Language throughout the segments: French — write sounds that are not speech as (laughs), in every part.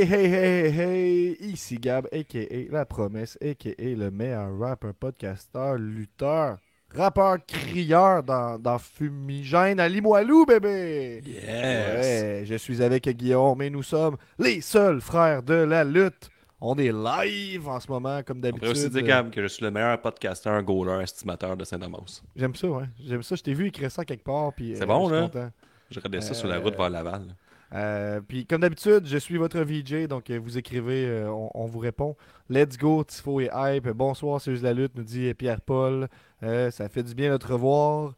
Hey, hey, hey, hey, ici Gab, a.k.a. La Promesse, a.k.a. le meilleur rapper, podcasteur, lutteur, rappeur, crieur dans, dans Fumigène à Limoilou, bébé! Yes! Ouais, je suis avec Guillaume et nous sommes les seuls frères de la lutte. On est live en ce moment, comme On d'habitude. pourrait aussi dire, Gab, que je suis le meilleur podcasteur, goaler, estimateur de Saint-Damas. J'aime ça, ouais. J'aime ça. Je t'ai vu écrire ça quelque part. puis, C'est euh, bon, je suis là? content. Je regardais ça Euh, sur la route vers Laval. Euh, puis comme d'habitude, je suis votre VJ, donc euh, vous écrivez, euh, on, on vous répond. Let's go, Tifo et Hype. Bonsoir, c'est juste la lutte, nous dit Pierre-Paul. Euh, ça fait du bien de te revoir.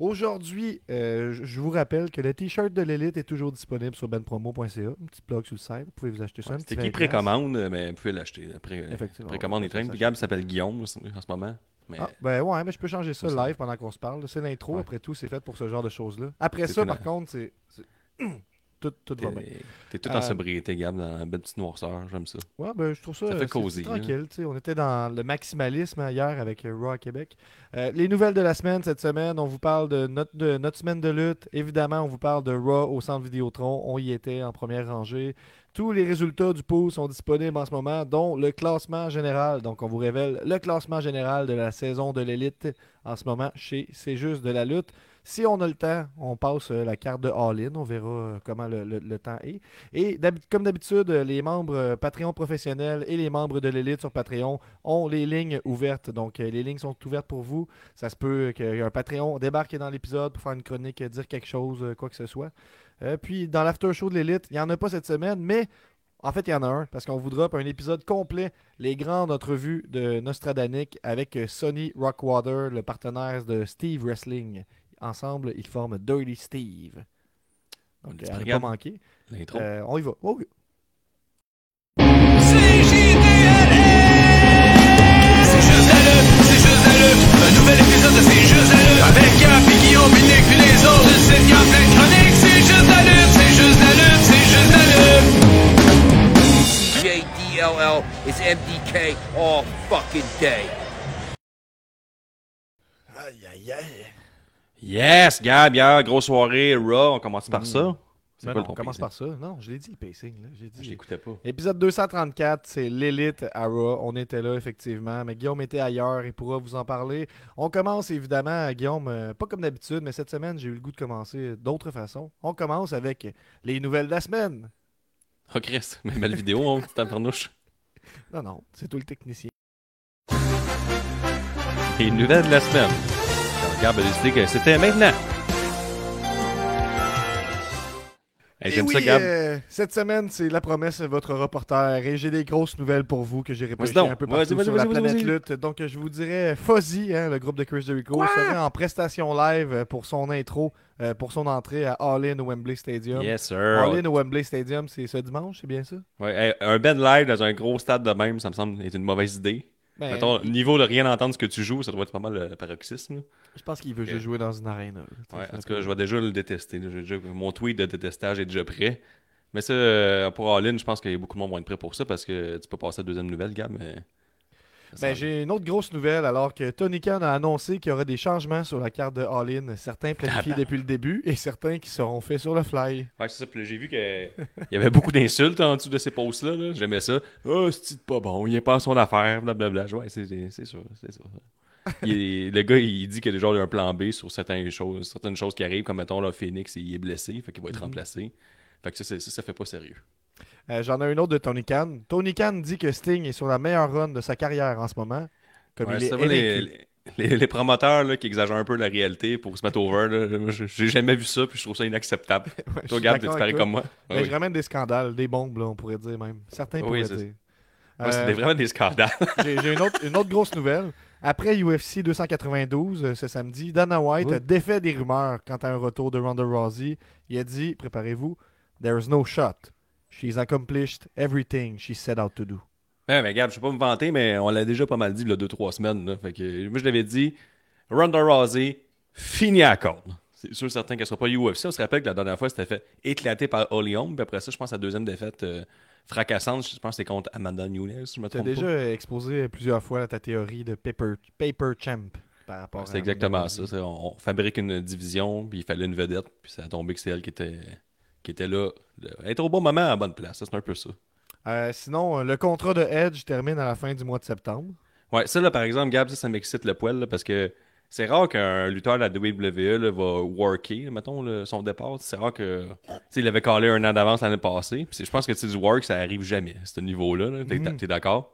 Aujourd'hui, je vous rappelle que le t-shirt de l'élite est toujours disponible sur benpromo.ca. Un petit blog sur le site, vous pouvez vous acheter ça. un C'était qui 20$. précommande, mais vous pouvez l'acheter. Après, Effectivement. précommande traîne. Puis Gab s'appelle Guillaume en ce moment. Mais Ah, ben ouais, mais je peux changer ça live pendant qu'on se parle. C'est l'intro, Ouais. après tout, c'est fait pour ce genre de choses-là. Après ça, par contre, c'est. (clears throat) c'est- tout, tout va bien. t'es tout Euh, en sobriété, Gab, dans la belle petite noirceur. J'aime ça. Ouais, ben, je trouve ça, Ça fait cosy, hein. tranquille. On était dans le maximalisme hier avec euh, Raw à Québec. Euh, les nouvelles de la semaine cette semaine, on vous parle de notre, de notre semaine de lutte. Évidemment, on vous parle de Raw au centre Vidéotron. On y était en première rangée. Tous les résultats du pool sont disponibles en ce moment, dont le classement général. Donc, on vous révèle le classement général de la saison de l'élite en ce moment chez C'est juste de la lutte. Si on a le temps, on passe euh, la carte de All-In. On verra euh, comment le, le- temps est. Et comme d'habitude, euh, les membres Patreon professionnels et les membres de l'élite sur Patreon ont les lignes ouvertes. Donc, les lignes sont ouvertes pour vous. Ça se peut qu'un Patreon débarque dans l'épisode pour faire une chronique, dire quelque chose, quoi que ce soit. Puis, dans l'after show de l'élite, il n'y en a pas cette semaine, mais en fait, il y en a un, parce qu'on vous drop un épisode complet, les grandes entrevues de Nostradanic avec Sonny Rockwater, le partenaire de Steve Wrestling. Ensemble, ils forment Dirty Steve. On Donc, à pas ne pas regarde. manquer. L'intro. Euh, on y va. Oh, oui. C'est juste la lutte, c'est juste la lutte. Un nouvel épisode de C'est juste la lutte. Avec Gap, puis Guillaume, puis Nick, puis les autres. Une sitcom plein de chroniques. C'est juste la lutte, c'est juste la lutte, c'est juste la lutte. JDLL is MDK all fucking day. Aïe, aïe, aïe. Yes, Gab, hier, grosse soirée, Raw. On commence par ça. C'est Ben quoi non, le on commence pacing? par ça. Non, je l'ai dit, le pacing. Là. J'ai Je l'écoutais pas. Épisode 234, c'est l'élite à Raw. On était là, effectivement. Mais Guillaume était ailleurs. Il pourra vous en parler. On commence, évidemment, Guillaume, euh, pas comme d'habitude, mais cette semaine, j'ai eu le goût de commencer d'autres façons. On commence avec les nouvelles de la semaine. Oh, Chris, mais belle vidéo, hein, petit tabarnouche. Non, non, c'est tout le technicien. Les nouvelles de la semaine. Gab a décidé que c'était maintenant. Et J'aime oui, ça, Gab. euh, cette semaine, c'est la promesse de votre reporter. Et j'ai des grosses nouvelles pour vous que j'ai donc. un peu partout sur la planète lutte. Donc, je vous dirais, Fuzzy, hein, le groupe de Chris Jericho, serait en prestation live euh, pour son intro, euh, pour son entrée à All In au Wembley Stadium. Yes, sir. All In au Wembley Stadium, c'est ce dimanche, c'est bien ça? Hey, un bed live dans un gros stade de même, ça me semble être une mauvaise idée. Ben, Mettons, niveau de rien entendre ce que tu joues, ça doit être pas mal le paroxysme. là. je pense qu'il veut juste jouer dans une arène. Ouais, en tout cas, je vais déjà le détester. déjà- mon tweet de détestage est déjà prêt. Mais ça, euh, pour All-In, je pense qu'il y a beaucoup de monde qui vont être prêt pour ça parce que tu peux passer à la deuxième nouvelle, Gab. Mais... Ben, j'ai une autre grosse nouvelle alors que Tony Khan a annoncé qu'il y aurait des changements sur la carte de All In, certains planifiés depuis le début et certains qui seront faits sur le fly. Ouais, c'est ça. Puis j'ai vu qu'il (laughs) y avait beaucoup d'insultes en dessous de ces posts-là. là. J'aimais ça. Oh, c'est pas bon, il est pas à son affaire, blablabla. Ouais, c'est sûr, c'est sûr. Il le gars, il dit qu'il y a déjà un plan B sur certaines choses, certaines choses qui arrivent, comme mettons, là, Phoenix, il est blessé, fait qu'il va être Mhm. remplacé. Fait que ça, ça, ça fait pas sérieux. Euh, J'en ai une autre de Tony Khan. Tony Khan dit que Sting est sur la meilleure run de sa carrière en ce moment. Comme Ouais, il est ça va, les, les, promoteurs là, qui exagèrent un peu la réalité pour se mettre over, moi, j'ai jamais vu ça, puis je trouve ça inacceptable. (laughs) Ouais, je Toi, Gab, tu avec comme moi? toi. Ouais, Mais oui. je ramène des scandales, des bombes, là, on pourrait dire même. Certains Oui, pourraient dire. C'est Euh, vraiment des scandales. (laughs) J'ai une autre, une autre grosse nouvelle. Après UFC 292, euh, ce samedi, Dana White Oui. a défait des rumeurs quant à un retour de Ronda Rousey. Il a dit, préparez-vous, There's no shot. She's accomplished everything she set out to do. Ouais, mais Gab, je vais pas me vanter, mais on l'a déjà pas mal dit il y a 2-3 semaines. Là. Fait que, moi, je l'avais dit, Ronda Rousey, fini à corde. C'est sûr certain qu'elle sera pas UFC. On se rappelle que la dernière fois, c'était fait éclater par Holly Holm. Puis après ça, je pense à la deuxième défaite euh, fracassante, je pense que c'était contre Amanda Nunes, si je me Tu as déjà pas. exposé plusieurs fois ta théorie de paper, paper champ par rapport à C'est exactement ça. C'est- On, on fabrique une division, puis il fallait une vedette, puis ça a tombé que c'est elle qui était, qui était là, être au bon moment à la bonne place. Ça, C'est un peu ça. Euh, sinon, euh, le contrat de Edge termine à la fin du mois de septembre. Ouais, ça, là, par exemple, Gab, ça, ça m'excite le poil, là, parce que c'est rare qu'un lutteur de la WWE là, va worker, mettons, là, son départ. C'est rare que. Il avait collé un an d'avance l'année passée. Je pense que c'est du work, ça arrive jamais, à ce niveau-là. Là. T'es, Mhm. t'es d'accord?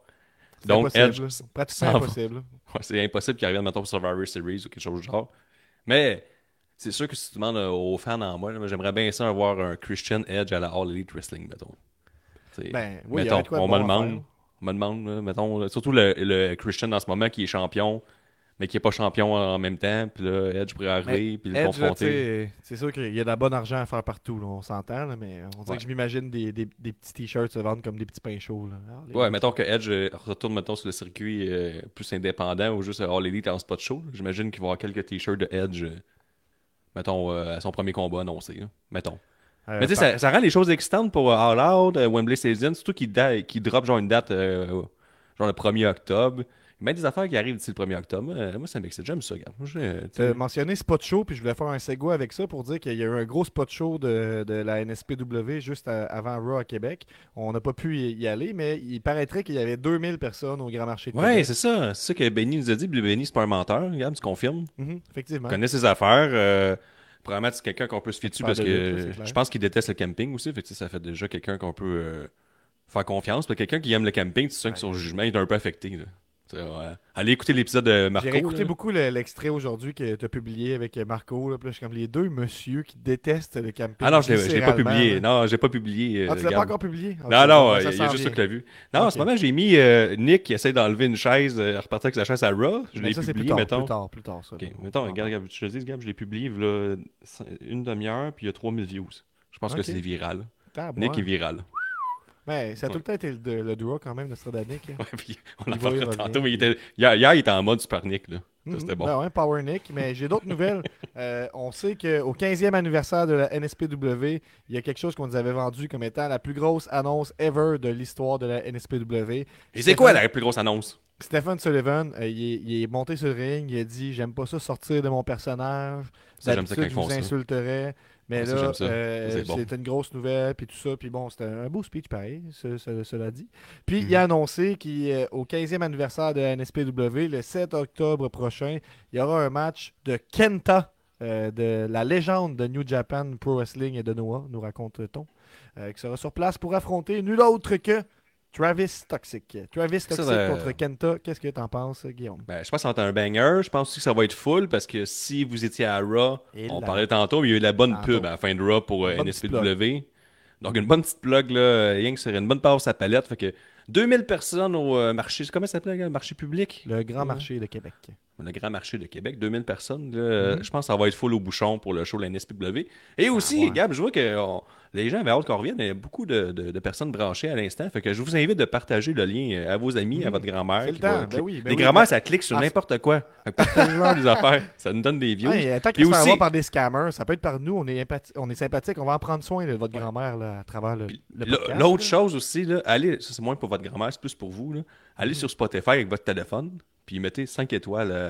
C'est Donc, impossible, Edge. pratiquement impossible. Ouais, c'est impossible qu'il revienne, mettons, pour Survivor Series ou quelque chose du genre. Mais c'est sûr que si tu demandes euh, aux fans en moi, j'aimerais bien ça avoir un Christian Edge à la All Elite Wrestling, mettons. T'sais, Ben, oui, mettons, on me demande. On me demande, mettons, surtout le, le Christian en ce moment qui est champion, mais qui n'est pas champion en même temps. Puis là, Edge pourrait arriver, puis le confronter. c'est sûr qu'il y a de la bonne argent à faire partout, là, on s'entend, mais on dirait Ouais. que je m'imagine des, des- des petits t-shirts se vendre comme des petits pains chauds. Là. Ouais, mettons que Edge euh, retourne mettons, sur le circuit euh, plus indépendant ou juste All Elite en spot show. J'imagine qu'il va y avoir quelques t-shirts de Edge, euh, mettons, euh, à son premier combat annoncé. là. Mettons. Euh, Mais tu sais, ça, ça rend les choses excitantes pour euh, All Out, Wembley Stadium, surtout qu'ils da- qu'ils drop genre une date, genre le 1er octobre. A des affaires qui arrivent d'ici le 1er octobre. Euh, moi, ça m'excite. J'aime ça. Moi, je- tu T'as mentionné Spot Show, puis je voulais faire un segue avec ça pour dire qu'il y a eu un gros Spot Show de, de la NSPW juste à- avant Raw à Québec. On n'a pas pu y, aller, mais il paraîtrait qu'il y avait 2000 personnes au Grand Marché de Ouais, c'est ça. C'est ça que Benny nous a dit. Puis Benny, c'est pas un menteur. Regarde, tu confirmes. Mhm, effectivement. Il connaît ses affaires. Euh, probablement, c'est quelqu'un qu'on peut se fier dessus parce de que je pense qu'il déteste le camping aussi. Fait que, ça fait déjà quelqu'un qu'on peut euh, faire confiance. Quelqu'un qui aime le camping, tu sens que son jugement est un peu affecté. là. Tu. Allez écouter l'épisode de Marco. J'ai réécouté là. beaucoup le- l'extrait aujourd'hui que tu as publié avec Marco. Là, puis là, je suis comme les deux monsieur qui détestent le camping. Ah non, je l'ai- je l'ai pas publié. Non, j'ai pas publié. Ah, euh, tu l'as pas encore publié? Non, non, bon, il y a juste ça que l'a vu. Non, en Ok. ce moment, j'ai mis euh, Nick qui essaie d'enlever une chaise, euh, repartir avec sa chaise à Raw. Je l'ai ça, c'est plus publié, tard, mettons. plus tard, plus tard, ça. Ok, là. mettons, Ah, regarde, regarde, je te dis, Gab, je l'ai publié là, une demi-heure, puis il y a 3000 views. Je pense que Ok. c'est viral. ah, Nick est viral. Mais ça a tout le temps été le, le duo quand même de Stradanic. hein. (laughs) Ouais, puis on en revenir. tantôt, mais il était, hier, hier, il était en mode Super Nick. Là. C'était bon. Ben ouais, Power Nick. Mais j'ai d'autres nouvelles. (laughs) Euh, on sait qu'au 15e anniversaire de la NSPW, il y a quelque chose qu'on nous avait vendu comme étant la plus grosse annonce ever de l'histoire de la NSPW. Et c'est quoi la plus grosse annonce? Stephen Sullivan, euh, il, est, il est monté sur le ring, il a dit J'aime pas ça sortir de mon personnage. Ça, j'aime ça quand je vous insulterais. Mais Ah, là, euh, bon. c'était une grosse nouvelle, puis tout ça. Puis bon, c'était un beau speech pareil, ce- ce- cela dit. Puis Mhm. il a annoncé qu'au 15e anniversaire de la NSPW, le 7 octobre prochain, il y aura un match de Kenta, euh, de la légende de New Japan Pro Wrestling et de Noah, nous raconte-t-on, euh, qui sera sur place pour affronter nul autre que Travis Toxic. Travis Toxic ça- contre Kenta, qu'est-ce que t'en penses, Guillaume? Ben, je pense que ça va être un banger. Je pense aussi que ça va être full parce que si vous étiez à Raw, Et on parlait tantôt, mais il y a eu de la bonne Tantôt. pub à la fin de Raw pour euh, NSPW. Donc une bonne petite plug, là, euh, rien que sur une bonne passe à palette. Fait que 2000 personnes au euh, marché, comment ça s'appelle, le marché public? Le grand Ouais. marché de Québec. Le grand marché de Québec, 2000 personnes. là, Mhm. Je pense que ça va être full au bouchon pour le show de la NSPW. Et aussi, Ah ouais. Gab, je vois que on- les gens avaient hâte qu'on revienne. Il y a beaucoup de, de- de personnes branchées à l'instant. Fait que je vous invite de partager le lien euh, à vos amis, à Mhm. votre grand-mère. C'est le qui va temps, ben oui, ben les oui, grand-mères, ben- ça clique sur Ah, n'importe quoi. Partagez-leur des (laughs) affaires. Ça nous donne des views. Ouais, tant aussi- par des scammers, ça peut être par nous, on est, on est sympathique, on va en prendre soin de votre grand-mère à travers le, L'autre chose aussi, là, allez, ça c'est moins pour votre grand-mère, c'est plus pour vous. Là. Allez Mhm. sur Spotify avec votre téléphone, puis mettez 5 étoiles à,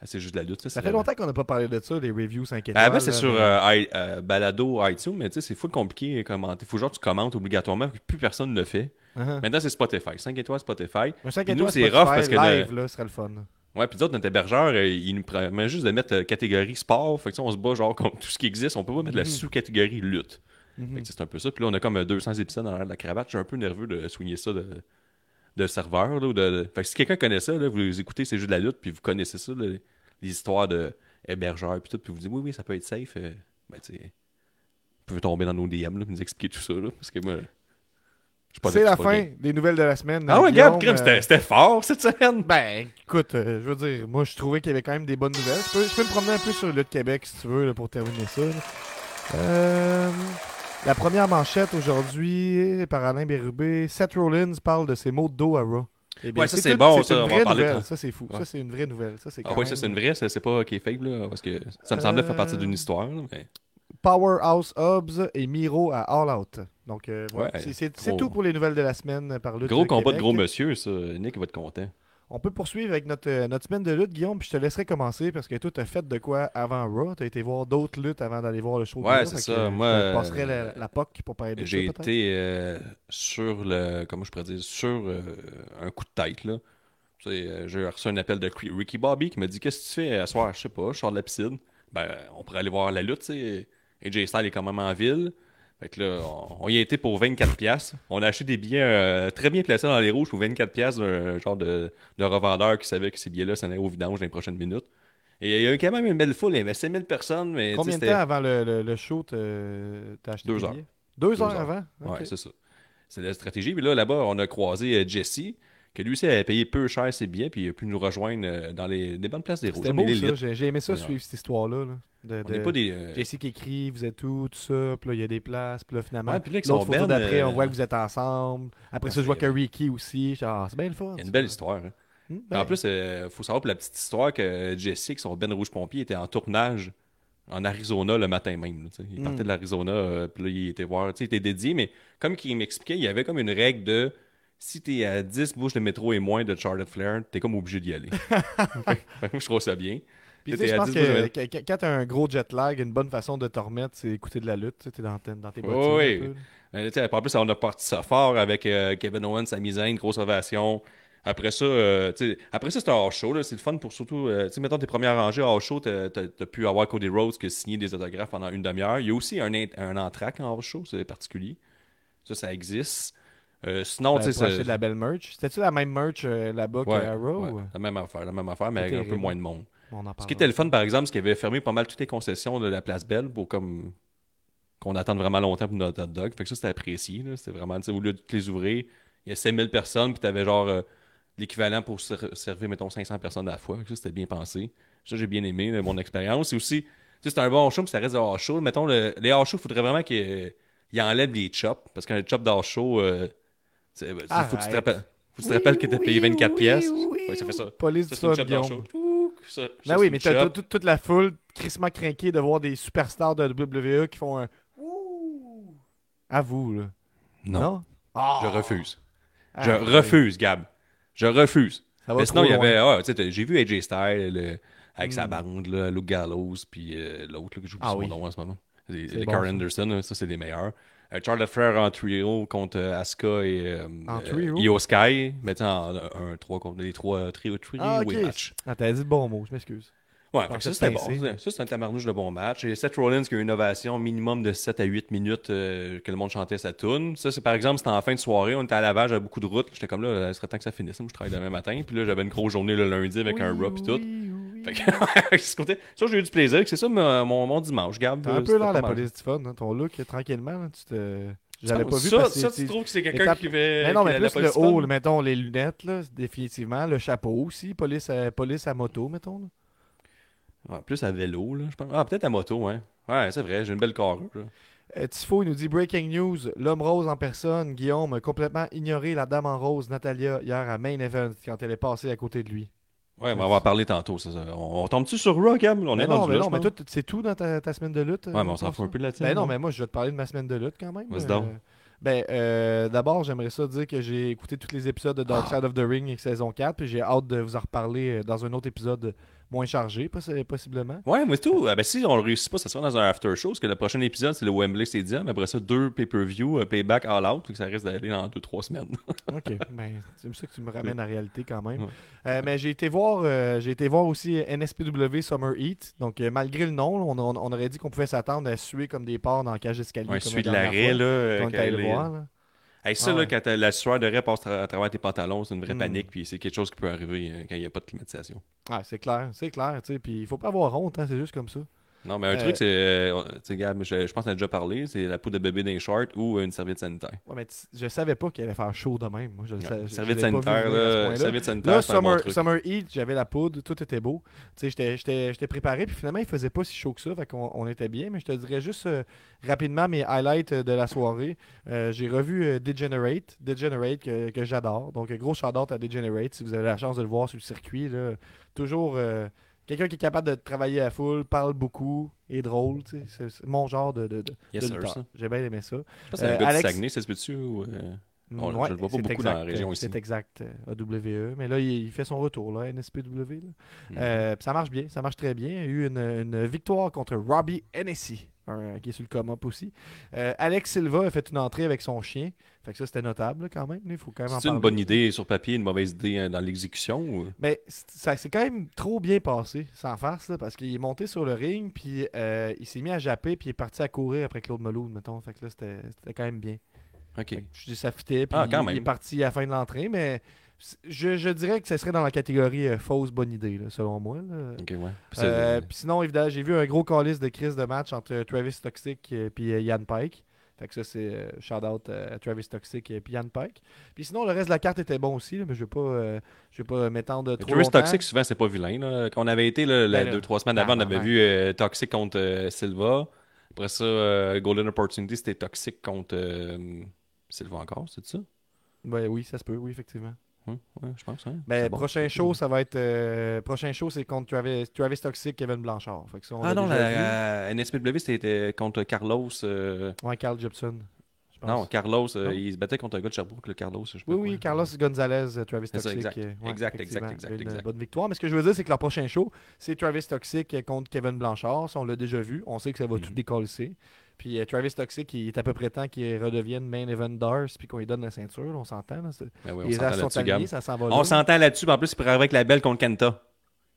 à C'est juste de la lutte. Ça c'est fait la- longtemps qu'on n'a pas parlé de ça, des reviews 5 étoiles. Avant, c'est là, sur euh, i- euh, Balado iTunes, mais tu sais, c'est full compliqué à commenter. Faut genre que tu commentes obligatoirement, puis plus personne ne le fait. Uh-huh. Maintenant, c'est Spotify. 5 étoiles Spotify. Mais 5 Puis nous, étoiles, c'est rough parce que le- live, là, ce serait le fun. Ouais, puis d'autres, notre hébergeur, euh, il nous permet juste de mettre euh, catégorie sport. Fait que on se bat genre contre tout ce qui existe. On peut pas mettre la Mhm. sous-catégorie lutte. Fait que c'est un peu ça. Puis là, on a comme euh, 200 épisodes dans l'air de la cravate. Je suis un peu nerveux de soigner ça de, de serveur. Là, ou de, de- Fait que si quelqu'un connaît ça, là, vous écoutez C'est juste de la lutte, puis vous connaissez ça, là, les histoires de hébergeurs, puis tout, puis vous dites oui, oui, ça peut être safe. euh, ben, tu vous pouvez tomber dans nos DM, là, nous expliquer tout ça. Là, parce que moi, C'est la fin des nouvelles de la semaine. Ah ouais, Gab, crème, euh, c'était fort cette semaine. Ben, écoute, euh, je veux dire, moi, je trouvais qu'il y avait quand même des bonnes nouvelles. Je peux, je peux me promener un peu sur le Québec, si tu veux, là, pour terminer ça. Euh, la première manchette aujourd'hui, par Alain Bérubé, Seth Rollins parle de ses maux de dos à Raw. Eh bien, Ouais, ça, c'est bon, ça, on va en vraie parler nouvelle. Ça, c'est fou. Ouais. Ça, c'est une vraie nouvelle. Ça, c'est Ah quand oui, même- ça c'est une vraie, ça, c'est pas qui est fake, là, parce que ça me semblait faire partie Euh, d'une histoire. là, mais- Powerhouse Hobbs et Miro à All Out. Donc, euh. Ouais, C'est- tout pour les nouvelles de la semaine par Lutte Gros combat de gros monsieur, ça. Nick va être content. On peut poursuivre avec notre, euh, notre semaine de lutte, Guillaume, puis je te laisserai commencer parce que toi, t'as fait de quoi avant Raw? T'as été voir d'autres luttes avant d'aller voir le show de Ouais, c'est ça. que, Moi, je te euh, passerai la, la POC pour parler de J'ai été euh, sur le. Comment je pourrais dire Sur euh, un coup de tête, là. Tu J'ai reçu un appel de Ricky Bobby qui m'a dit Qu'est-ce que tu fais à soir? Je sais pas, je sors de la piscine. Ben, on pourrait aller voir la lutte, tu sais. AJ Styles est quand même en ville. Fait que là, on, y a été pour 24$. piastres. On a acheté des billets euh, très bien placés dans les rouges pour 24$ piastres d'un genre de, de revendeur qui savait que ces billets-là s'en allaient au vidange dans les prochaines minutes. Et il y a eu quand même une belle foule, il y avait 5000 personnes. Mais, Combien de temps avant le, le, le show t'as acheté Deux heures. Deux, Deux heures heures. avant? Ouais, Ok. c'est ça. C'est la stratégie. Puis là, là-bas, on a croisé euh, Jesse, que lui aussi avait payé peu cher ses billets, puis il a pu nous rejoindre euh, dans les, des bonnes places des l'élite. J'ai aimé ça, Ouais. suivre cette histoire-là. là, de- On pas des. euh, Jesse qui écrit, vous êtes où, tout ça, puis là, il y a des places, puis là, finalement, Ouais, puis là, l'autre photo Ben, d'après, on euh, voit que vous êtes ensemble. Après ça, je vois que Ricky aussi. Ah, c'est bien le fun. Il y a une belle histoire. hein. Hmm, Puis ben, En plus, il faut savoir pour la petite histoire que Jesse, avec son Ben Rouge Pompier, était en tournage en Arizona le matin même. là, il Mm. partait de l'Arizona, puis là, il était voir. Il était dédié, mais comme il m'expliquait, il y avait comme une règle de si t'es à 10 bouches de métro et moins de Charlotte Flair, t'es comme obligé d'y aller. (laughs) Je trouve ça bien. Puis, tu t'es sais, je pense 10 que, quand t'as un gros jet lag, une bonne façon de te remettre, c'est écouter de la lutte. T'es dans, tes- dans tes Oui, bottines. oui. Euh, en plus, on a parti ça fort avec euh, Kevin Owens, Sami Zayn, grosse ovation. Après ça, euh, après ça, c'était hors show. C'est le fun pour surtout, euh, tu mettons tes premières rangées hors show, t'as pu avoir Cody Rhodes qui a signé des autographes pendant une demi-heure. Il y a aussi un, un entraque en hors show, c'est particulier. Ça, ça existe. Euh, sinon, Ben, tu sais, de la belle merch. C'était-tu la même merch euh, là-bas ouais, qu'à Raw? ouais, ou- la même affaire, la même affaire, mais avec un peu moins de monde. On en Ce qui était le fun, par exemple, c'est qu'il avait fermé pas mal toutes les concessions de la place Belle pour comme qu'on attende vraiment longtemps pour notre hot dog. Fait que ça, c'était apprécié. C'était vraiment, tu sais, au lieu de toutes les ouvrir, il y a 5000 personnes, puis t'avais genre euh, l'équivalent pour ser- servir, mettons, 500 personnes à la fois. Fait que Ça, c'était bien pensé. Ça, j'ai bien aimé là, mon expérience. C'est aussi, tu sais, c'est un bon show, mais ça reste hors show. Mettons, le- les hors show, il faudrait vraiment qu'ils ils enlèvent les chops, parce qu'un chop d'hors show, euh, c'est- faut que tu te Arrête. rappelles. Faut que tu te rappelles que t'as payé 24 pièces. Ouais, ça fait ça. Police Ça, du Guillaume. ça- Ben oui, mais t'as toute- toute la foule crissement craquée de voir des superstars de WWE qui font un Ouh à vous, là. Non. Ah! Je refuse. Ah, Je ouais. refuse, Gab. Je refuse. Ça va Mais sinon, il y avait. ah, tu j'ai vu AJ Styles avec sa Mm. bande, là, Luke Gallows, puis euh, l'autre, là, que j'oublie Ah son oui. nom en ce moment. Les, C'est les bon, Carl ça. Anderson, là, ça, c'est les meilleurs. Charles Flair en trio contre euh, Asuka et euh, euh? Io Sky. Mettant en un 3 contre les 3 trio, trio Ah, match. Ah, t'as dit le bon mot, je m'excuse. Ouais, ça c'était bon. Ça, c'est un tamarnouche de bon match. Et Seth Rollins qui a une innovation minimum de 7 à 8 minutes euh, que le monde chantait sa tune. Ça, c'est par exemple, c'était en fin de soirée, on était à Lavage, j'avais beaucoup de route. J'étais comme là, il serait temps que ça finisse. Moi, je travaille demain matin. Puis là, j'avais une grosse journée le lundi avec un rap et tout. oui. Fait que, (laughs) ce côté- ça, j'ai eu du plaisir. C'est ça mon, mon, dimanche. T'as un Euh, peu pas la police du fun, hein, ton look, tranquillement, là, tu te... J'avais Ça, pas vu ça, parce tu trouves que c'est quelqu'un qui fait. Mais non, mais plus le haut, là, mettons, les lunettes, là, définitivement. Le chapeau aussi, police à, police à moto, mettons. là. Ouais, plus à vélo, là, je pense. Ah, peut-être à moto, ouais. Ouais, c'est vrai, j'ai une belle carrure. là. Euh, Tifo, il nous dit Breaking news, l'homme rose en personne, Guillaume a complètement ignoré la dame en rose, Natalia, hier à Main Event, quand elle est passée à côté de lui. Ouais, mais on va en parler tantôt. Ça, ça. On, on tombe-tu sur Raw, Gab? On mais est non, rendu mais là, non, mais toi, c'est tout dans ta, ta semaine de lutte. Ouais, mais on s'en fout un peu de la tienne. Ben non, non? mais moi, je vais te parler de ma semaine de lutte quand même. Vas-y Euh, donc. ben, euh, d'abord, j'aimerais ça dire que j'ai écouté tous les épisodes de Dark Ah. Side of the Ring saison 4, puis j'ai hâte de vous en reparler euh, dans un autre épisode moins chargé, possi- possiblement. Ouais, mais tout. Ah, ben, si on le réussit pas, ça sera dans un after show, parce que le prochain épisode, c'est le Wembley Stadium. Après ça, deux pay-per-view, payback all out, que ça risque d'aller dans deux, trois semaines. (laughs) Ok, ben, c'est ça que tu me ramènes à la réalité quand même. Ouais. Euh, mais j'ai été voir, euh, j'ai été voir aussi NSPW Summer Heat. Donc euh, malgré le nom, on, on- on aurait dit qu'on pouvait s'attendre à suer comme des porcs dans la cage d'escalier. Ouais, celui de l'arrêt, là. quand on quand est allé elle le est- voir. là. Hey, ça, Ah là, quand la sueur de raie passe à travers tes pantalons, c'est une vraie Hmm. panique, puis c'est quelque chose qui peut arriver euh, quand il n'y a pas de climatisation. Ah, c'est clair, c'est clair, tu sais. Puis il faut pas avoir honte, hein, c'est juste comme ça. Non, mais un Euh, truc, c'est. euh, Tu sais, Gab, je, je pense qu'on a déjà parlé, c'est la poudre de bébé dans les shorts ou une serviette sanitaire. Ouais, mais je savais pas qu'il allait faire chaud de même. Moi, je, le Ouais, savais- je- serviette sanitaire, là. point-là. Serviette sanitaire, Là, c'est un bon Summer, truc. Summer Heat, j'avais la poudre, tout était beau. Tu sais, j'étais- préparé, puis finalement, il faisait pas si chaud que ça, fait qu'on on était bien. Mais je te dirais juste euh, rapidement mes highlights euh, de la soirée. Euh, J'ai revu euh, Degenerate, Degenerate que, que j'adore. Donc, euh, gros shout-out à Degenerate, si vous avez la chance de le voir sur le circuit. Là. Toujours euh, quelqu'un qui est capable de travailler à full, parle beaucoup, est drôle. C'est mon genre de, de, de- Yes, de. J'ai bien aimé ça. Je Euh, Alex- Saguenay, ça se peut-tu ou. euh, On- Ouais, je le vois pas beaucoup dans la région ici. C'est exact, euh, AWE. Mais là, il, il fait son retour, là, NSPW. là. Mhm. Euh, ça marche bien, ça marche très bien. Il y a eu une, une victoire contre Robbie Hennessy, un- qui est sur le come-up aussi. Euh, Alex Silva a fait une entrée avec son chien. Fait que ça, c'était notable quand même. Il faut quand même C'est une bonne idée sur papier, une mauvaise idée hein, dans l'exécution ou... Mais ça s'est quand même trop bien passé, sans farce, là, parce qu'il est monté sur le ring, puis euh, il s'est mis à japper, puis il est parti à courir après Claude Meloune, mettons. Fait que là, c'était quand même bien. Ok. Je dis ça fitait, puis Ah, quand il, il est parti à la fin de l'entrée, mais je, je dirais que ça serait dans la catégorie euh, fausse bonne idée, là, selon moi. là. Ouais. Euh, sinon, évidemment, j'ai vu un gros calice de crise de match entre euh, Travis Toxic et puis Yann Pike. Fait que ça, c'est shout-out à Travis Toxic et puis Yann Pike. Puis sinon, le reste de la carte était bon aussi, là, mais je ne vais pas, euh, je vais pas m'étendre trop Travis longtemps. Toxic, souvent, c'est pas vilain. Là. Quand on avait été là, Ben deux, trois semaines avant, on avait vu Toxic contre Silva. Après ça, Golden Opportunity, c'était Toxic contre Silva encore, c'est ça? Ouais, oui, ça se peut, oui, effectivement. Ouais, je pense. Hein? Ben, bon. prochain show, ça va être. euh, prochain show, c'est contre Travis, Travis Toxic, Kevin Blanchard. Fait que ça, on Ah l'a non, déjà vu. la, la NSPW, c'était contre Carlos. euh, Ouais, Carl Gibson. Non, Carlos, euh, Non? il se battait contre un gars de Sherbrooke, le Carlos. Je sais pas Oui, quoi. oui, Carlos Gonzalez, euh, Travis C'est ça, Toxic. exact. ouais, Exact, exact, a Une exact. bonne victoire. Mais ce que je veux dire, c'est que leur prochain show, c'est Travis Toxic contre Kevin Blanchard. Ça, on l'a déjà vu. On sait que ça va Mhm. tout décoller. Puis euh, Travis Toxic, il est à peu près temps qu'il redevienne main event Dars puis qu'on lui donne la ceinture. on s'entend. Ben oui, on les s'entend as sont alignés, ça s'en va. On s'entend là-dessus, en plus, il pourrait arriver avec la belle contre Kenta.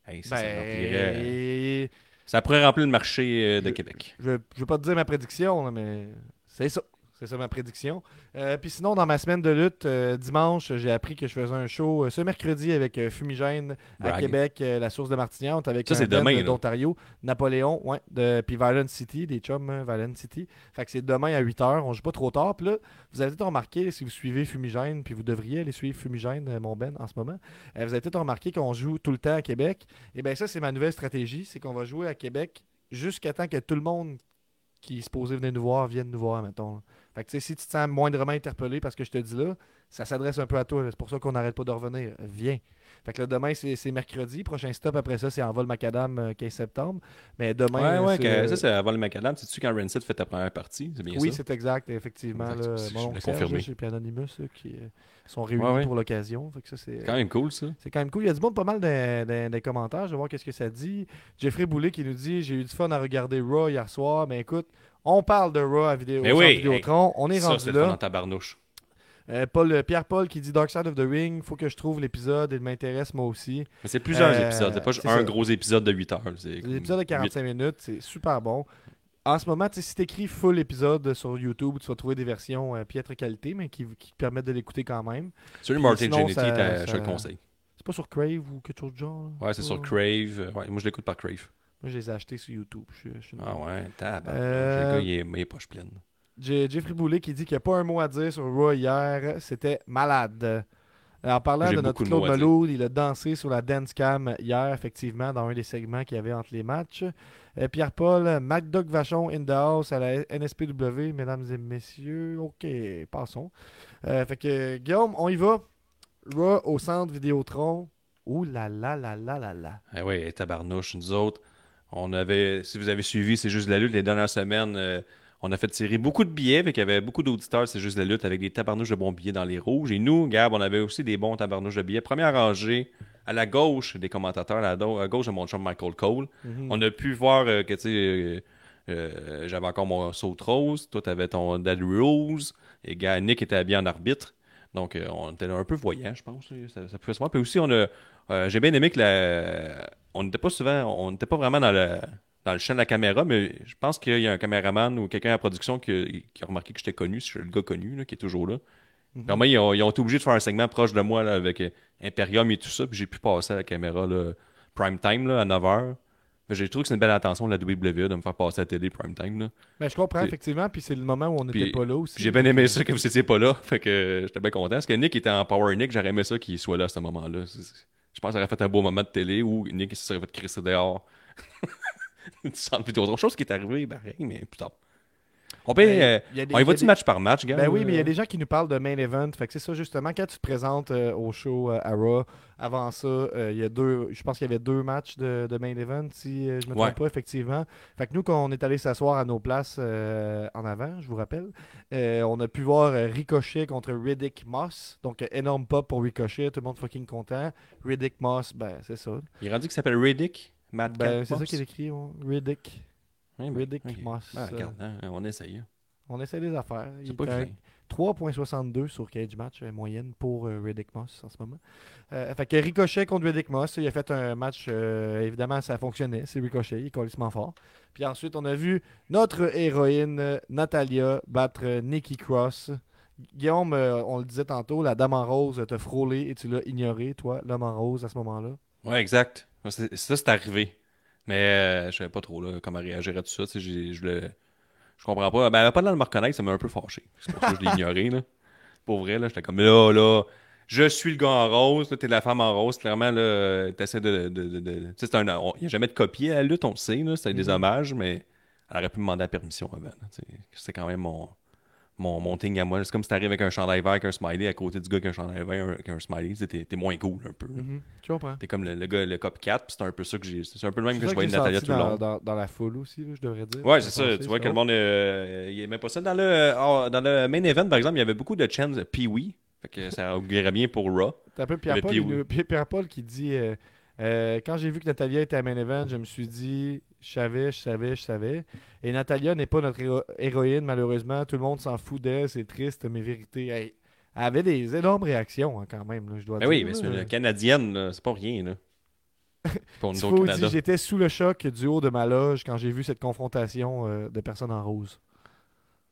Hey, ça, ça Ben, remplirait- Ça pourrait remplir le marché euh, de Je- Québec. Je ne veux pas te dire ma prédiction, là, mais c'est ça. C'est ça ma prédiction. Euh, Puis sinon, dans ma semaine de lutte, euh, dimanche, j'ai appris que je faisais un show euh, ce mercredi avec Fumigène à. Québec, la source de Martignan, avec Ça, un demain, là. d'Ontario, Napoléon, ouais, de, puis Violent City, des chums hein, Violent City. Fait que c'est demain à 8h, on joue pas trop tard. Puis là, vous avez peut-être remarqué, si vous suivez Fumigène, puis vous devriez aller suivre Fumigène, mon Ben, en ce moment, vous avez peut-être remarqué qu'on joue tout le temps à Québec. Et bien ça, c'est ma nouvelle stratégie, c'est qu'on va jouer à Québec jusqu'à temps que tout le monde qui est supposé venir nous voir vienne nous voir, mettons. là. Fait que si tu te sens moindrement interpellé parce que je te dis là, ça s'adresse un peu à toi. C'est pour ça qu'on n'arrête pas de revenir. Viens. Fait que là, demain, c'est mercredi. Prochain stop après ça, c'est en vol macadam euh, 15 septembre. Mais demain. Ouais, ouais, que- euh, ça, c'est avant le macadam. C'est-tu quand Rancid fait ta première partie? C'est bien oui, ça? c'est exact, effectivement. Exact, Là, je confirmé. chez puis Anonymous, là, qui euh, sont réunis Ouais, ouais. pour l'occasion. C'est quand même cool, ça. c'est quand même cool. Il y a du monde pas mal dans, les commentaires. Je vais voir qu'est-ce que ça dit. Jeffrey Boulet qui nous dit J'ai eu du fun à regarder Raw hier soir. Mais écoute, on parle de Raw à vidéo, Mais oui, Vidéotron. On est ça, rendu là. dans ta barnouche. Euh, Paul, euh, Pierre-Paul qui dit Dark Side of the Ring. Faut que je trouve l'épisode. Il m'intéresse moi aussi. C'est plusieurs Euh, épisodes. C'est pas juste un ça. gros épisode de 8 heures. L'épisode de huit- 45 minutes, c'est super bon. En ce moment, si tu écris full épisode sur YouTube, tu vas trouver des versions euh, piètre qualité, mais qui, qui te permettent de l'écouter quand même. Celui de Martin sinon, Jannetty, ça- t'as- je te le ça- conseille. C'est pas sur Crave ou quelque chose de genre là? Ouais, c'est sur Crave. Euh, Ouais, moi, je l'écoute par Crave. Moi, je les ai achetés sur YouTube. Je, je Ah ouais, tabac. Euh, Le gars, il est, il est poche pleine. J'ai Jeffrey Boulet qui dit qu'il n'y a pas un mot à dire sur Raw hier. C'était malade. En parlant de notre Claude. Malou, il a dansé sur la dance cam hier, effectivement, dans un des segments qu'il y avait entre les matchs. Euh, Pierre-Paul, MacDoc Vachon in the house à la NSPW, mesdames et messieurs. OK, passons. Euh, fait que, Guillaume, on y va. Raw au centre Vidéotron. Ouh là là là là là là. Ah ouais, tabarnouche. Nous autres, on avait, si vous avez suivi, c'est juste la lutte les dernières semaines. euh, on a fait tirer beaucoup de billets, fait qu'il y avait beaucoup d'auditeurs, c'est juste la lutte, avec des tabarnouches de bons billets dans les rouges. Et nous, Gab, on avait aussi des bons tabarnouches de billets. Première rangée, à la gauche des commentateurs, à la à gauche de mon chum Michael Cole. Mhm. On a pu voir euh, que, tu sais, euh, euh, j'avais encore mon saut rose, toi, t'avais ton Dead Rose, et gars, Nick était habillé en arbitre. Donc, on était un peu voyant, je pense. Ça, ça pouvait se voir. Puis aussi, on a, j'ai bien aimé que la, on n'était pas souvent, on n'était pas vraiment dans le, dans le champ de la caméra, mais je pense qu'il y a un caméraman ou quelqu'un à la production qui, a- qui a remarqué que j'étais connu, je suis le gars connu, là, qui est toujours là. Mhm. Vraiment, ils ont, ils ont été obligés de faire un segment proche de moi là, avec euh, Imperium et tout ça, puis j'ai pu passer à la caméra là, prime time là, à 9h. J'ai trouvé que c'est une belle attention de la WWE de me faire passer à la télé prime time. Là. Ben, je comprends, effectivement, puis c'est le moment où on n'était pas là aussi. J'ai bien aimé ça que vous étiez pas là, (laughs) fait que euh, j'étais bien content. Parce que Nick était en Power Nick, j'aurais aimé ça qu'il soit là à ce moment-là. Je pense que ça aurait fait un beau moment de télé où Nick se serait fait crisser dehors. (laughs) (laughs) vidéo. Autre chose qui est arrivé, pareil, mais plus tard. On, peut, Ben, euh, des- on y il y a va-tu des- match par match, gars? Ben oui, mais il y a des gens qui nous parlent de main event. Fait que c'est ça, justement, quand tu te présentes euh, au show euh, à Raw, avant ça, euh, il y a deux, je pense qu'il y avait deux matchs de, de main event, si je me trompe Ouais. pas, effectivement. Fait que nous, quand on est allé s'asseoir à nos places en avant, je vous rappelle, on a pu voir Ricochet contre Riddick Moss. Donc, énorme pop pour Ricochet, tout le monde fucking content. Riddick Moss, ben, c'est ça. Il est rendu qu'il s'appelle Riddick? Matt Ben, c'est ça Moss. qui est écrit, ouais. Riddick. Ben, Riddick. Moss, Ben, regarde, hein, on essaye. hein. On essaie des affaires. Il C'est pas est à vilain. 3.62 sur Cage Match euh, moyenne pour euh, Riddick Moss en ce moment. Euh, fait que Ricochet contre Riddick Moss, il a fait un match, euh, évidemment ça fonctionnait, c'est Ricochet, il est complètement fort. Puis ensuite on a vu notre héroïne Natalia battre euh, Nikki Cross. Guillaume, euh, on le disait tantôt, la dame en rose t'a frôlé et tu l'as ignoré, toi, l'homme en rose à ce moment-là. Ouais, exact. Ça, c'est arrivé. Mais euh, je savais pas trop là, comment réagir à tout ça. tu sais, j'ai- Je le. Je comprends pas. Ben, elle a pas l'air de me reconnaître, ça m'a un peu fâché. C'est pour ça que je l'ai ignoré. Là. Pour vrai, là, j'étais comme là, là. Je suis le gars en rose, là, t'es la femme en rose. Clairement, là, t'essaies de. de, de, de- tu sais, c'est un. on- Il n'y a jamais de copier à la lutte, on le sait, là. C'était des Mhm. hommages, mais elle aurait pu me demander la permission avant. là, tu sais. C'est quand même mon. Mon, mon thing à moi. C'est comme si t'arrives avec un chandail vert, avec un smiley à côté du gars avec un chandail vert, avec un smiley. tu T'es t'es moins cool un peu. là. Tu comprends? T'es comme le, le gars, le copycat, puis c'est un peu ça que j'ai. C'est un peu le même que ça je voyais Natalia tout le long. dans- dans la foule aussi, là, je devrais dire. Ouais, c'est ça. pensé, Tu vois que le monde. euh, il aimait pas ça. Dans le, oh, dans le main event, par exemple, il y avait beaucoup de chants Pee-Wee. Fait que ça augurait bien pour Raw. T'as un peu Pierre-Paul, Pierre- qui dit euh, euh, Quand j'ai vu que Natalia était à main event, je me suis dit Je savais, je savais, je savais. Et Natalia n'est pas notre héro- héroïne, malheureusement. Tout le monde s'en fout d'elle, c'est triste, mais vérité. Elle avait des énormes réactions hein, quand même, là, je dois Ben dire. oui, mais c'est une Canadienne, c'est pas rien. Là. (laughs) Pour nous. J'étais sous le choc du haut de ma loge quand j'ai vu cette confrontation euh, de personnes en rose.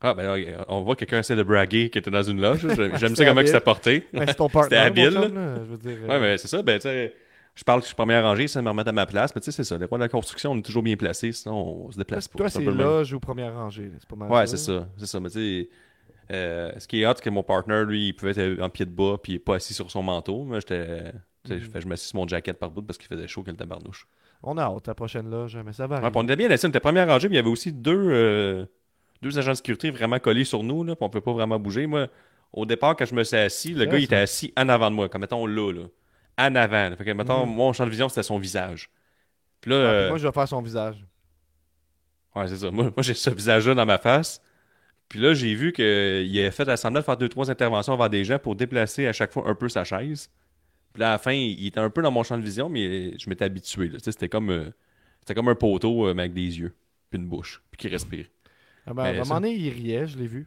Ah, ben là, on voit quelqu'un essaie de braguer qui était dans une loge. J'aime C'était (laughs) ça comment s'est porté. Mais c'est ton partner, mon habile, chum, là, je veux dire. euh, Ouais, mais c'est ça. Ben, tu sais, je parle que je suis premier rangé, ça me remet à ma place. Mais tu sais, c'est ça. Les rois de la construction, on est toujours bien placés, sinon on se déplace pas. Toi, c'est loge ou première rangée. C'est pas mal. Ouais, c'est ça. C'est ça. Mais tu sais, euh, ce qui est hot, c'est que mon partner, lui, il pouvait être en pied de bas puis pas assis sur son manteau. Moi, j'étais. Mhm. je m'assis sur mon jacket par bout parce qu'il faisait chaud que le tabarnouche. On a hâte, la prochaine loge, mais ça va Ouais, on était bien assis, on était première rangée, mais il y avait aussi deux, euh, deux agents de sécurité vraiment collés sur nous, là, puis on peut pas vraiment bouger. Moi, au départ, quand je me suis assis, le gars, il était ça. assis en avant de moi, comme mettons là, là. En avant. Fait que, mettons, Mhm. mon champ de vision, c'était son visage. Puis là, Ah, puis euh, moi, je vais faire son visage. Ouais, c'est ça. Moi, moi, j'ai ce visage-là dans ma face. Puis là, j'ai vu qu'il avait fait à semblant de faire deux, trois interventions vers des gens pour déplacer à chaque fois un peu sa chaise. Puis là, à la fin, il était un peu dans mon champ de vision, mais je m'étais habitué. C'était comme, euh, c'était comme un poteau euh, mais avec des yeux, puis une bouche, puis qui respire. Ah ben, à un moment donné, il riait, je l'ai vu.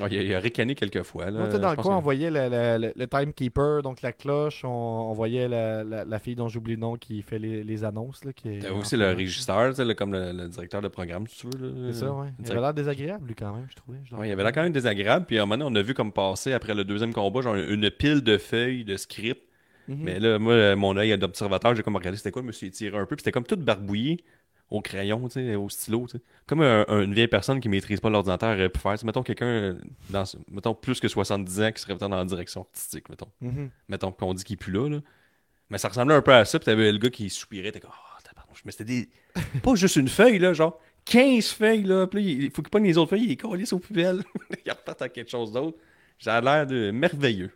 Ouais, il, a, il a ricané quelques fois. Là, dans le coin, on voyait le, le- le- le timekeeper, donc la cloche. On, on voyait la, fille dont j'oublie le nom qui fait les, les annonces. Là, qui est aussi le régisseur, là, comme le, le directeur de programme, si tu veux. C'est ça. Le Il avait l'air désagréable, lui, quand même, je trouvais. Je Ouais, il avait l'air quand même désagréable. Puis à un moment donné, on a vu comme passer après le deuxième combat, genre une pile de feuilles, de script. Mhm. Mais là, moi, mon œil d'observateur, j'ai comme regardé c'était quoi, je me suis étiré un peu, puis c'était comme tout barbouillé au crayon, tu sais, au stylo, tu sais. Comme un- un- une vieille personne qui maîtrise pas l'ordinateur aurait pu faire. Tu sais, mettons quelqu'un, euh, dans, mettons plus que 70 ans, qui serait peut-être dans la direction artistique, mettons. Mhm. Mettons qu'on dit qu'il est plus là, là. Mais ça ressemblait un peu à ça, puis t'avais le gars qui soupirait, t'es comme, oh, tabarnouche. Mais c'était des. (laughs) pas juste une feuille, là, genre 15 feuilles, là, puis là, il faut qu'il pogne les autres feuilles, il les collisse aux poubelles. (laughs) il repart à quelque chose d'autre. Ça a l'air de merveilleux.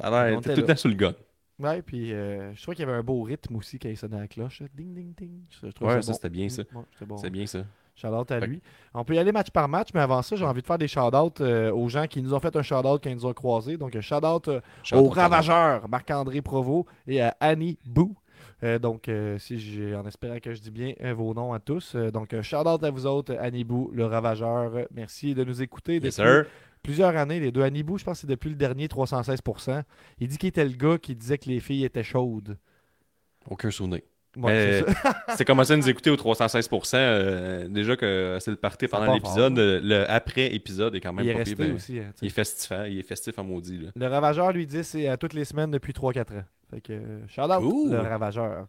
Ça a l'air tout le temps sur le gun. Ouais, puis euh, je trouvais qu'il y avait un beau rythme aussi quand il sonnait la cloche. Ding, ding, ding. Je, Ouais, ça bon. c'était bien, ça. Ouais, c'était bon. C'est bien ça. Shout-out à lui. On peut y aller match par match, mais avant ça, j'ai envie de faire des shout-outs euh, aux gens qui nous ont fait un shout-out quand ils nous ont croisés. Donc, shout-out euh, Shout au Ravageur, Marc-André Provost et à Annie Bou. Euh, donc, euh, si j'ai, en espérant que je dis bien euh, vos noms à tous. Donc, euh, shout-out à vous autres, Annie Bou, le Ravageur. Merci de nous écouter Yes, depuis sir. plusieurs années. Les deux Annie Bou, je pense que c'est depuis le dernier 316%. Il dit qu'il était le gars qui disait que les filles étaient chaudes. Aucun souvenir. Ouais, c'est (laughs) commencé à nous écouter au 316%. euh, déjà que c'est le party Ça pendant l'épisode. Le, après-épisode est quand même Il est pas resté pire, ben, aussi. hein, sais. Il est festif, hein, il est festif à maudit. Là. Le Ravageur, lui, dit c'est à toutes les semaines depuis 3-4 ans. Fait que, euh, shout out, le Ravageur.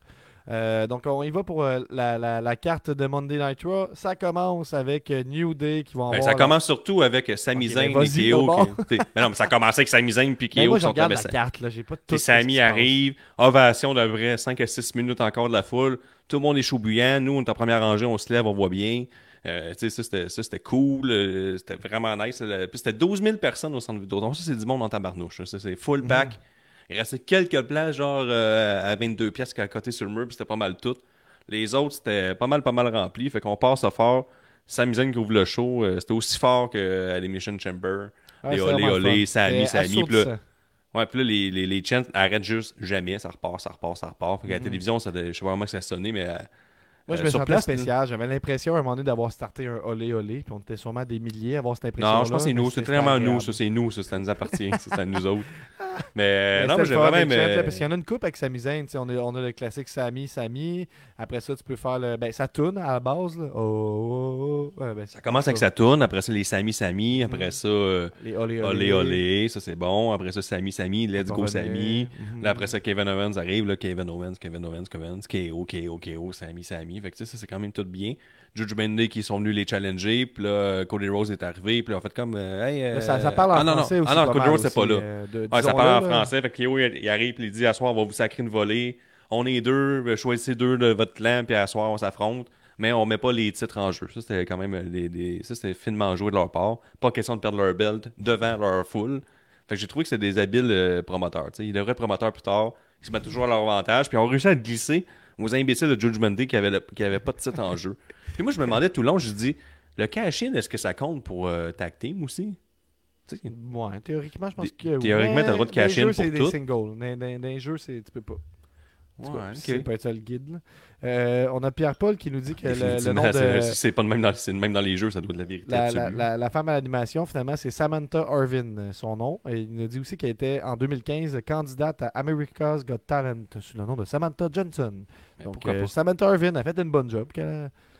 Euh, donc, on y va pour euh, la, la- la carte de Monday Night Raw. Ça commence avec euh, New Day qui vont Ben, avoir. ça commence surtout avec Sami Ok, Zayn ben, et qui- t'sais, mais non, mais ça a commencé avec Sami Zayn puis Mais KO moi, qui je regarde la sa- carte. Là, j'ai pas tout. Sami arrive, ovation de vrai, 5 à 6 minutes encore de la foule. Tout le monde est chaud bouillant. Nous, on est en première rangée, on se lève, on voit bien. Euh, ça, c'était- ça, cool. euh, c'était vraiment nice. Puis c'était 12 000 personnes au centre vidéo. Donc, ça, c'est du monde en tabarnouche. Ça, c'est full pack. Il restait quelques places, genre euh, à 22 pièces à côté sur le mur, puis c'était pas mal tout. Les autres, c'était pas mal, pas mal rempli. Fait qu'on passe à fort. Zayn qui ouvre le show, euh, c'était aussi fort que Elimination Chamber. Ouais, les c'est olé olé, C'est Sami. Puis là, ouais, puis là, les, les, les chants arrêtent juste jamais. Ça repart, ça repart, ça repart. Fait qu'à la télévision, ça, je sais pas vraiment que ça sonnait, mais. euh, Moi, je euh, me sur sentais spécial. J'avais l'impression à un moment donné d'avoir starté un olé olé, puis on était sûrement des milliers à avoir cette impression. Non, je pense que c'est nous. C'est vraiment nous. Ça, c'est nous. Ça, ça nous appartient. ça, c'est à nous autres. (laughs) Mais, non, mais j'ai vraiment aimé. Parce qu'il y en a une coupe avec Sami Zayn. tu sais, On a, on a le classique Sami, Sami. Après ça, tu peux faire le. Ben, ça tourne à la base. Là. Oh, oh, oh. Ouais, ben, Ça commence avec sa tourne. Après ça, les Sami Sami. Après ça, euh, Les olé Olé Olé. Ça, c'est bon. Après ça, Sami Sami. Let's go. Sami. Mhm. Là, après ça, Kevin Owens arrive. Là, Kevin Owens, Kevin Owens, Kevin Owens. KO, KO, KO, Sami, Sami. Fait que ça, c'est quand même tout bien. Juju Bendy qui sont venus les challenger. Puis là, Cody Rose est arrivé. Puis là, on fait comme. euh, hey, euh, ça, ça parle en ah, non, non. français aussi. Ah non, pas Cody Rose, c'est pas là. euh, de- ça parle en français. Fait que Kyo, il, arrive, puis il dit à soir, on va vous sacrer une volée. On est deux, choisissez deux de votre clan, puis à soir, on s'affronte. Mais on met pas les titres en jeu. Ça, c'était quand même des, des- ça, c'était finement joué de leur part. Pas question de perdre leur belt devant leur foule. Fait que j'ai trouvé que c'est des habiles euh, promoteurs. tu sais. Ils devraient être promoteurs plus tard. Ils se mettent toujours à leur avantage. Puis ils ont réussi à glisser aux imbéciles de Judgment Day qui avaient, qui avaient pas de titre en jeu. Puis moi, je me demandais tout le long, je dis, le cash-in, est-ce que ça compte pour euh, tag team aussi? Ouais, théoriquement, je pense que. théoriquement, t'as le droit de dans les cash in jeux, c'est pour des tout. singles. Dans, dans- dans les jeux, c'est- tu peux pas. Tout Ouais, C'est ok. peut être ça le guide. là. Euh, on a Pierre-Paul qui nous dit que le, le nom c'est- de. c'est pas de même dans, même dans les jeux, ça doit être la vérité. La, la, absolue. la- la femme à l'animation, finalement, c'est Samantha Irvin, son nom. Et il nous dit aussi qu'elle était en 2015 candidate à America's Got Talent sous le nom de Samantha Johnson. Mais Donc, euh? Samantha Irvin a fait une bonne job.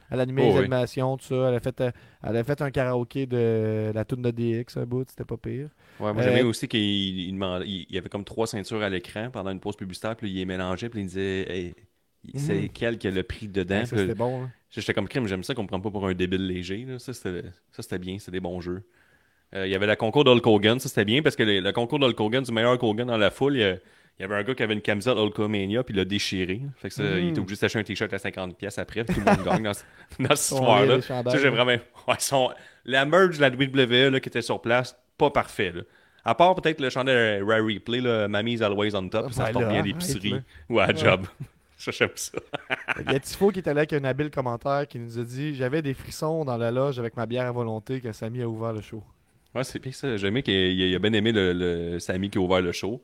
Elle a animé Oh, les oui. animations, tout ça. Elle a fait, euh, elle a fait un karaoké de la tune de DX, un bout, c'était pas pire. Ouais, moi, j'aimais Euh, aussi qu'il il il- il y avait comme trois ceintures à l'écran pendant une pause publicitaire, puis il les mélangeait, puis il disait hey, c'est Mhm. quel qui a le prix dedans? Ouais, Puis c'était bon. hein. J'étais comme crime, j'aime ça qu'on me prend pas pour un débile léger. là. Ça, c'était ça, c'était bien, c'était des bons jeux. Euh, il y avait la concours d'Hulk Hogan, ça c'était bien parce que le, le concours d'Hulk Hogan, du meilleur Hulk Hogan dans la foule, il y, avait un gars qui avait une camisette Hulkamania puis il l'a déchiré. Fait que ça, il était obligé de s'acheter un t-shirt à 50$ pièces après, puis tout le monde gagne dans, ce- (laughs) dans cette histoire-là. j'ai vraiment. Ouais, son- La merge de la WWE là, qui était sur place, pas parfait. Là. À part peut-être le chandail Rare Replay, là, Mammy's Always on Top, Ah, ça ben se là, bien à arrête, l'épicerie ou à Ouais. job. (laughs) ça, j'aime ça. Il y a Tifo qui est allé avec un habile commentaire qui nous a dit J'avais des frissons dans la loge avec ma bière à volonté quand Samy a ouvert le show. Ouais, c'est bien ça. J'ai aimé qu'il il a, bien aimé le, le Samy qui a ouvert le show.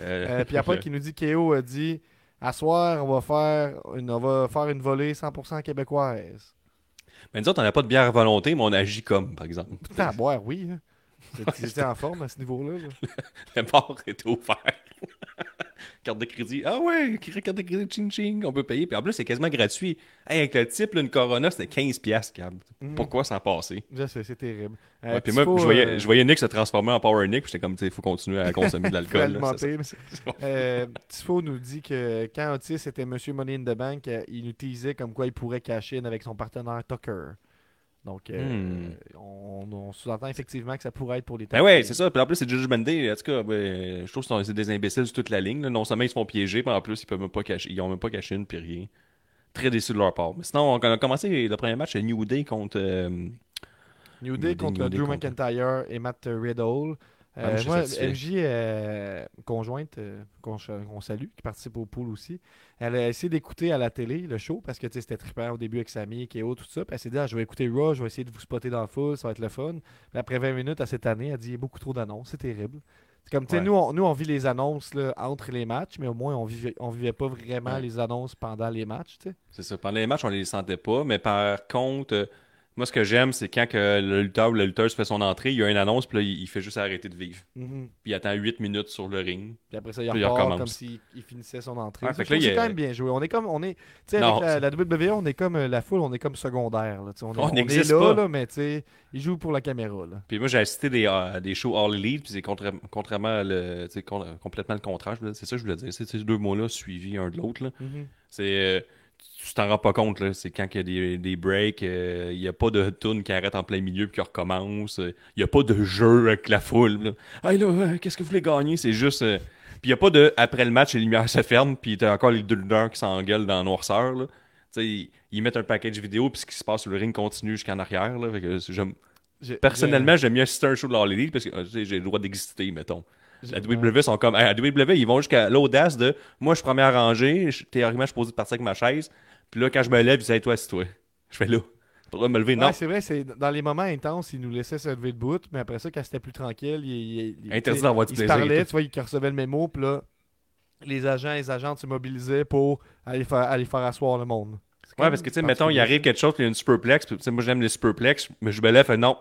Euh, (laughs) Euh, puis après, qui nous dit Kéo a dit À soir, on va faire une, on va faire une volée 100% québécoise. Mais nous autres, on n'a pas de bière à volonté, mais on agit comme, par exemple. Putain, à boire, oui. hein. (laughs) C'est- C'était en forme à ce niveau-là. là. Le bar est offert. Carte de crédit. Ah ouais, carte de crédit, ching ching, on peut payer. Puis en plus, c'est quasiment gratuit. Hey, avec le type, là, une Corona, c'était 15$, piastres, Cab. Mhm. Pourquoi s'en passer? C'est terrible. Euh, Ouais, puis moi, Tifo, je voyais, euh, je voyais Nick se transformer en Power Nick, puis j'étais comme, il faut continuer à consommer de l'alcool. Euh, Tifo nous dit que quand Otis était Monsieur Money in the Bank, euh, il nous teasait comme quoi il pourrait cacher avec son partenaire Tucker. Donc, euh, Hmm. on, on sous-entend effectivement que ça pourrait être pour les Ben ouais, c'est ça. Puis en plus, c'est Judgment Day. En tout cas, ben, je trouve que c'est des imbéciles sur toute la ligne. là. Non seulement ils se font piéger, mais en plus, ils peuvent même pas cacher. Ils ont même pas caché une puis rien. Très déçu de leur part. Mais sinon, on a commencé le premier match New Day contre. euh, New Day New contre Day Drew contre- McIntyre et Matt Riddle. Ah, Euh, suis moi. MJ euh, conjointe, euh, qu'on salue, qui participe au pool aussi, elle a essayé d'écouter à la télé le show parce que c'était trippant au début avec Samy, KO, tout ça. Puis elle s'est dit, ah, je vais écouter Raw, je vais essayer de vous spotter dans le full, ça va être le fun. Puis après 20 minutes à cette année, elle dit, il y a beaucoup trop d'annonces, c'est terrible. C'est comme, tu sais, Ouais. nous, on, nous, on vit les annonces là, entre les matchs, mais au moins, on vivait, on vivait pas vraiment Ouais. les annonces pendant les matchs, tu sais. C'est ça. Pendant les matchs, on les sentait pas. Mais par contre, euh, moi, ce que j'aime, c'est quand que le lutteur ou le lutteur fait son entrée, il y a une annonce, puis là, il il fait juste arrêter de vivre. Mhm. Puis il attend 8 minutes sur le ring. Puis après ça, il Puis il repart comme s'il il finissait son entrée. Il c'est quand même bien joué. On est comme, on est, tu sais, la, la WWE, on est comme euh, la foule, on est comme secondaire. Là, on, est, On on est là, pas. là, mais tu sais, ils jouent pour la caméra. Là. Puis moi, j'ai assisté des, euh, des shows All Elite, puis c'est contra- contrairement à le, con- complètement le contraire. C'est ça que je voulais dire. C'est ces deux mots-là suivis un de l'autre. là. C'est. euh, tu t'en rends pas compte, là. C'est quand il y a des, des breaks, euh, il n'y a pas de tune qui arrête en plein milieu puis qui recommence. euh, Il n'y a pas de jeu avec la foule. Là. Hey là, euh, qu'est-ce que vous voulez gagner? C'est juste. euh, Puis il n'y a pas de après le match, les lumières se ferment, puis t'as encore les deux leaders qui s'engueulent dans la noirceur. Là. Ils, ils mettent un package vidéo, puis ce qui se passe sur le ring continue jusqu'en arrière. Là, Fait que personnellement, j'aime mieux assister à un show de l'All parce que j'ai le droit d'exister, mettons. La. WWE sont comme. À WWE, ils vont jusqu'à l'audace de. Moi, je suis premier rangée. je- Théoriquement, je suis posé de partir avec ma chaise. Puis là, quand je me lève, ils disent, toi, c'est toi. Je fais là. De me lever. Non. Ouais, c'est vrai, c'est dans les moments intenses, ils nous laissaient se lever de bout, mais après ça, quand c'était plus tranquille, Interdit d'avoir du ils plaisir parlaient, tu vois, ils recevaient le mémo, puis là, les agents et les agentes se mobilisaient pour aller faire, aller faire asseoir le monde. Ouais, parce que, tu sais, mettons, il arrive quelque chose, puis il y a une superplex. Puis, tu sais, moi, j'aime les superplex, mais je me lève, non,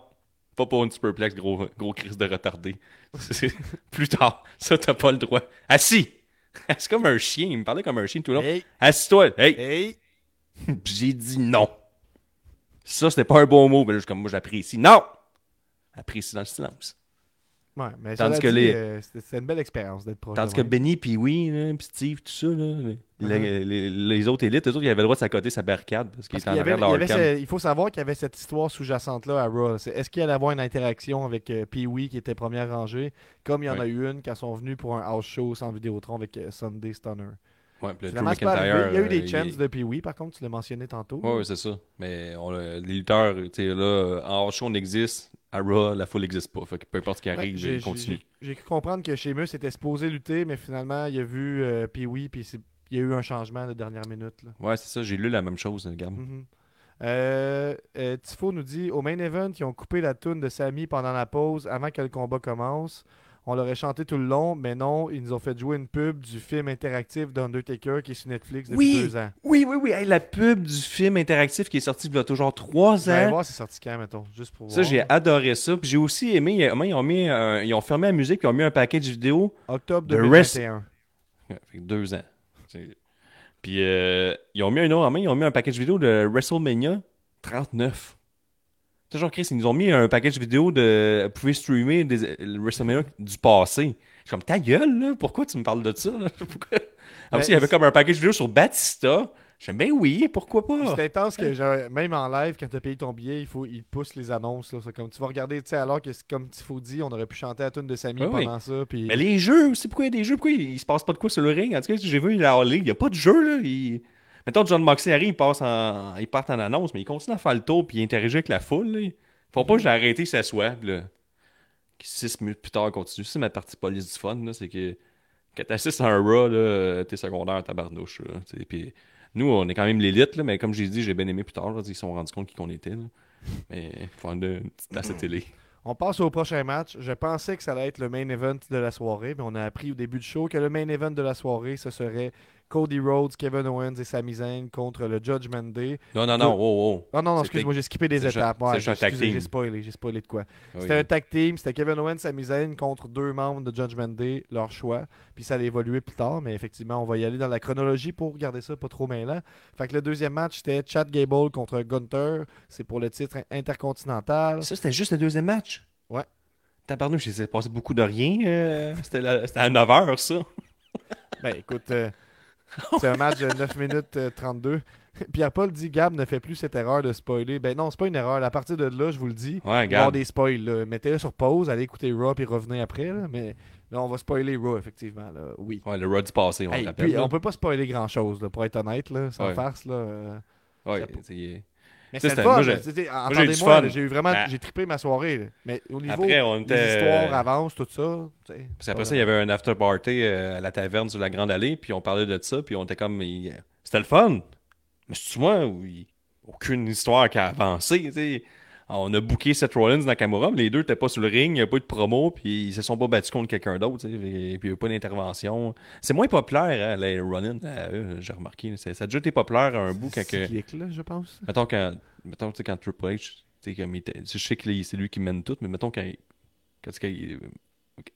pas pour une superplex, gros, gros crise de retardé. (laughs) Plus tard, ça, t'as pas le droit. Assis! (laughs) C'est comme un chien, il me parlait comme un chien tout le long. Hey, Assis-toi! Hey! hey, (laughs) j'ai dit non. Ça, c'était pas un bon mot, mais là, comme moi, j'apprécie. Non! Apprécie dans le silence. Ouais, mais Tandis que dit, les- euh, c'était une belle expérience d'être proche. Tandis que. Benny, puis oui, là, puis Steve, tout ça, là, les, les- les- les autres élites, eux autres, ils avaient le droit de s'accoter sa barricade parce qu'ils Parce étaient en qu'il y avait- arrière de il, ce- il faut savoir qu'il y avait cette histoire sous-jacente-là à Raw. Est-ce qu'il allait avoir une interaction avec euh, Pee-Wee qui était première rangée, comme il y en a eu une quand ils sont venus pour un house show sans Vidéotron avec euh, Sunday Stunner? Ouais, le Drew McIntyre. Il y a eu des il- chances de Pee-Wee, par contre, tu l'as mentionné tantôt. Ouais, c'est ça. Mais on, les lutteurs, tu sais, là, en hors show, on existe. À Raw, la foule n'existe pas. Fait que peu importe ce qui Ouais, arrive, j'ai- il continue. j'ai- cru comprendre que Sheamus était supposé lutter, mais finalement, il a vu euh, puis c'est- il y a eu un changement de dernière minute. là. Ouais, c'est ça. J'ai lu la même chose. Euh, euh, Tifo nous dit au main event, ils ont coupé la toune de Sami pendant la pause avant que le combat commence. On l'aurait chanté tout le long, mais non, ils nous ont fait jouer une pub du film interactif d'Undertaker qui est sur Netflix depuis Oui. deux ans. Oui, oui, oui. Hey, la pub du film interactif qui est sorti il y a toujours trois ans. voir, c'est sorti quand, mettons, juste pour Ça, voir. j'ai adoré ça. Puis j'ai aussi aimé, ils ont, mis un- ils ont fermé la musique, ils ont mis un package vidéo. Octobre The 2021. Ouais, fait que deux ans. Puis euh, ils ont mis un autre en main, ils ont mis un package vidéo de WrestleMania 39. Genre, Chris, ils nous ont mis un package vidéo de. Vous pouvez streamer des, le WrestleMania du passé. Je suis comme, ta gueule, là, pourquoi tu me parles de ça? là? (laughs) Pourquoi? Ah, aussi, il y avait comme un package vidéo sur Batista. Je dis, ben oui, pourquoi pas? C'est intense que genre, même en live, quand tu as payé ton billet, il faut il pousse les annonces. Là. Comme tu vas regarder, tu sais, alors que c'est comme Tifo dit, on aurait pu chanter la tune de Samy oui. pendant ça. Puis... Mais les jeux, c'est pourquoi il y a des jeux, pourquoi il, il se passe pas de quoi sur le ring? En tout cas, j'ai vu la League, il n'y a pas de jeu, là. Il... Mettons, John Moxley arrive, il passe en... il part en annonce, mais il continue à faire le tour puis il interagit avec la foule, là. Faut pas que arrêté, ça soit, puis là. Six minutes plus tard, il continue. C'est ma partie police du fun, c'est que quand t'assistes à un Raw, t'es secondaire, tu sais. Puis nous, on est quand même l'élite, mais comme j'ai dit, j'ai bien aimé plus tard, là, ils se sont rendus compte qui qu'on était, là. Mais faut une petite tasse télé. (clears throat) On passe au prochain match. Je pensais que ça allait être le main event de la soirée, mais on a appris au début du show que le main event de la soirée, ce serait Cody Rhodes, Kevin Owens et Sami Zayn contre le Judgment Day. Non, non, non, wow, wow. Oh non, non, excuse-moi, j'ai skippé des étapes. c'est Ouais, juste un tag team. j'ai spoilé, j'ai spoilé de quoi. Oui. C'était un tag team, c'était Kevin Owens, Sami Zayn contre deux membres de Judgment Day, leur choix. Puis ça allait évoluer plus tard, mais effectivement, on va y aller dans la chronologie pour garder ça pas trop mêlant. Fait que le deuxième match, c'était Chad Gable contre Gunter. C'est pour le titre intercontinental. Ça, c'était juste le deuxième match? Ouais. Tabarnouche, il s'est passé beaucoup de rien. euh, c'était à 9h, ça. Ben écoute, euh, (laughs) c'est un match de 9 minutes euh, 32. (laughs) Pierre-Paul dit Gab ne fait plus cette erreur de spoiler. Ben non, c'est pas une erreur. À partir de là, je vous le dis, Ouais, regarde. des spoils. Mettez-le sur pause, allez écouter Raw et revenez après. là. Mais là, on va spoiler Raw, effectivement. Là. Oui. Ouais, le Raw du passé, on Hey, le rappelle. puis, là. on peut pas spoiler grand-chose, pour être honnête, là, sans Ouais. farce. Là, euh. Ouais, Mais c'est le fun. Entendez-moi, j'ai eu vraiment Ben- j'ai trippé ma soirée. là. Mais au niveau Après, on des était- histoires avancent, tout ça. tu sais, Puis après ça, il y avait un after party euh, à la taverne sur la Grande Allée, puis on parlait de ça, puis on était comme. il- C'était le fun. Mais c'est moi il- aucune histoire qui a avancé, tu sais. On a booké Seth Rollins dans Camera, mais les deux n'étaient pas sur le ring, il n'y a pas eu de promo, puis ils se sont pas battus contre quelqu'un d'autre, puis il n'y a pas d'intervention. C'est moins populaire, hein, les Rollins, à eux, j'ai remarqué. Ça a déjà été populaire à un bout quand. que- là, je pense. Mettons quand, mettons, tu sais, quand Triple H, comme il je sais que là, c'est lui qui mène tout, mais mettons quand, quand, quand il,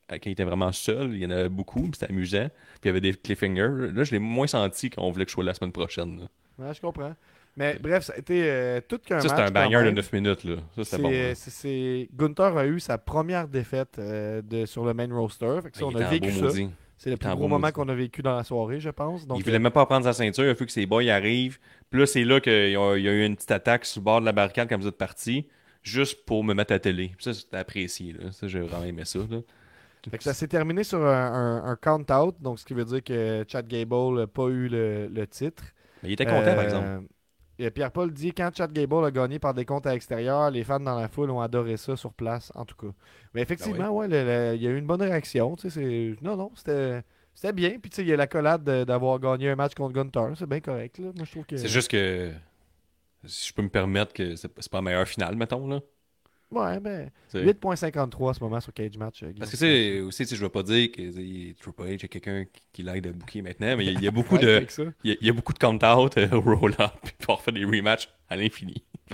quand il était vraiment seul, il y en avait beaucoup, puis c'était amusant, puis il y avait des cliffhangers. Là, je l'ai moins senti quand on voulait que je sois la semaine prochaine. là. Ouais, je comprends. Mais bref, ça a été euh, tout qu'un Ça, c'était un banger de même. 9 minutes. Là. Ça, C'est, bon. euh, c'est- c'est- Gunther a eu sa première défaite euh, de, sur le main roster. Fait que ça, on a vécu ça. maudit. C'est le plus gros moment qu'on a vécu dans la soirée, je pense. Donc, il voulait même pas prendre sa ceinture, il a fallu que ses boys arrivent. Puis là, c'est là qu'il y a il y a eu une petite attaque sur le bord de la barricade quand vous êtes partis, juste pour me mettre à télé. Puis ça, c'était apprécié. Là. Ça, j'ai vraiment aimé ça. Là. Fait que ça s'est terminé sur un, un- un count-out, donc ce qui veut dire que Chad Gable n'a pas eu le, le titre. Mais il était content, par Euh, exemple. Pierre-Paul dit quand Chad Gable a gagné par des comptes à l'extérieur, les fans dans la foule ont adoré ça sur place, en tout cas. Mais effectivement, ouais, le- le- il y a eu une bonne réaction. Non, non, c'était c'était bien. Puis tu sais, il y a l'accolade de- d'avoir gagné un match contre Gunter. C'est bien correct. Là. Moi, je trouve que. C'est juste que. Si je peux me permettre que c'est c'est pas la meilleure finale, mettons, là. Ouais, T'sais. 8.53 en ce moment sur Cage Match. euh, Parce que, sais, aussi, tu sais, je veux pas dire que Triple H, a quelqu'un qui, qui l'aide à booker maintenant, mais il y a- (laughs) beaucoup de. Il y, a- il y a beaucoup de count-out euh, au roll-up, puis on refait des rematchs à l'infini. (laughs)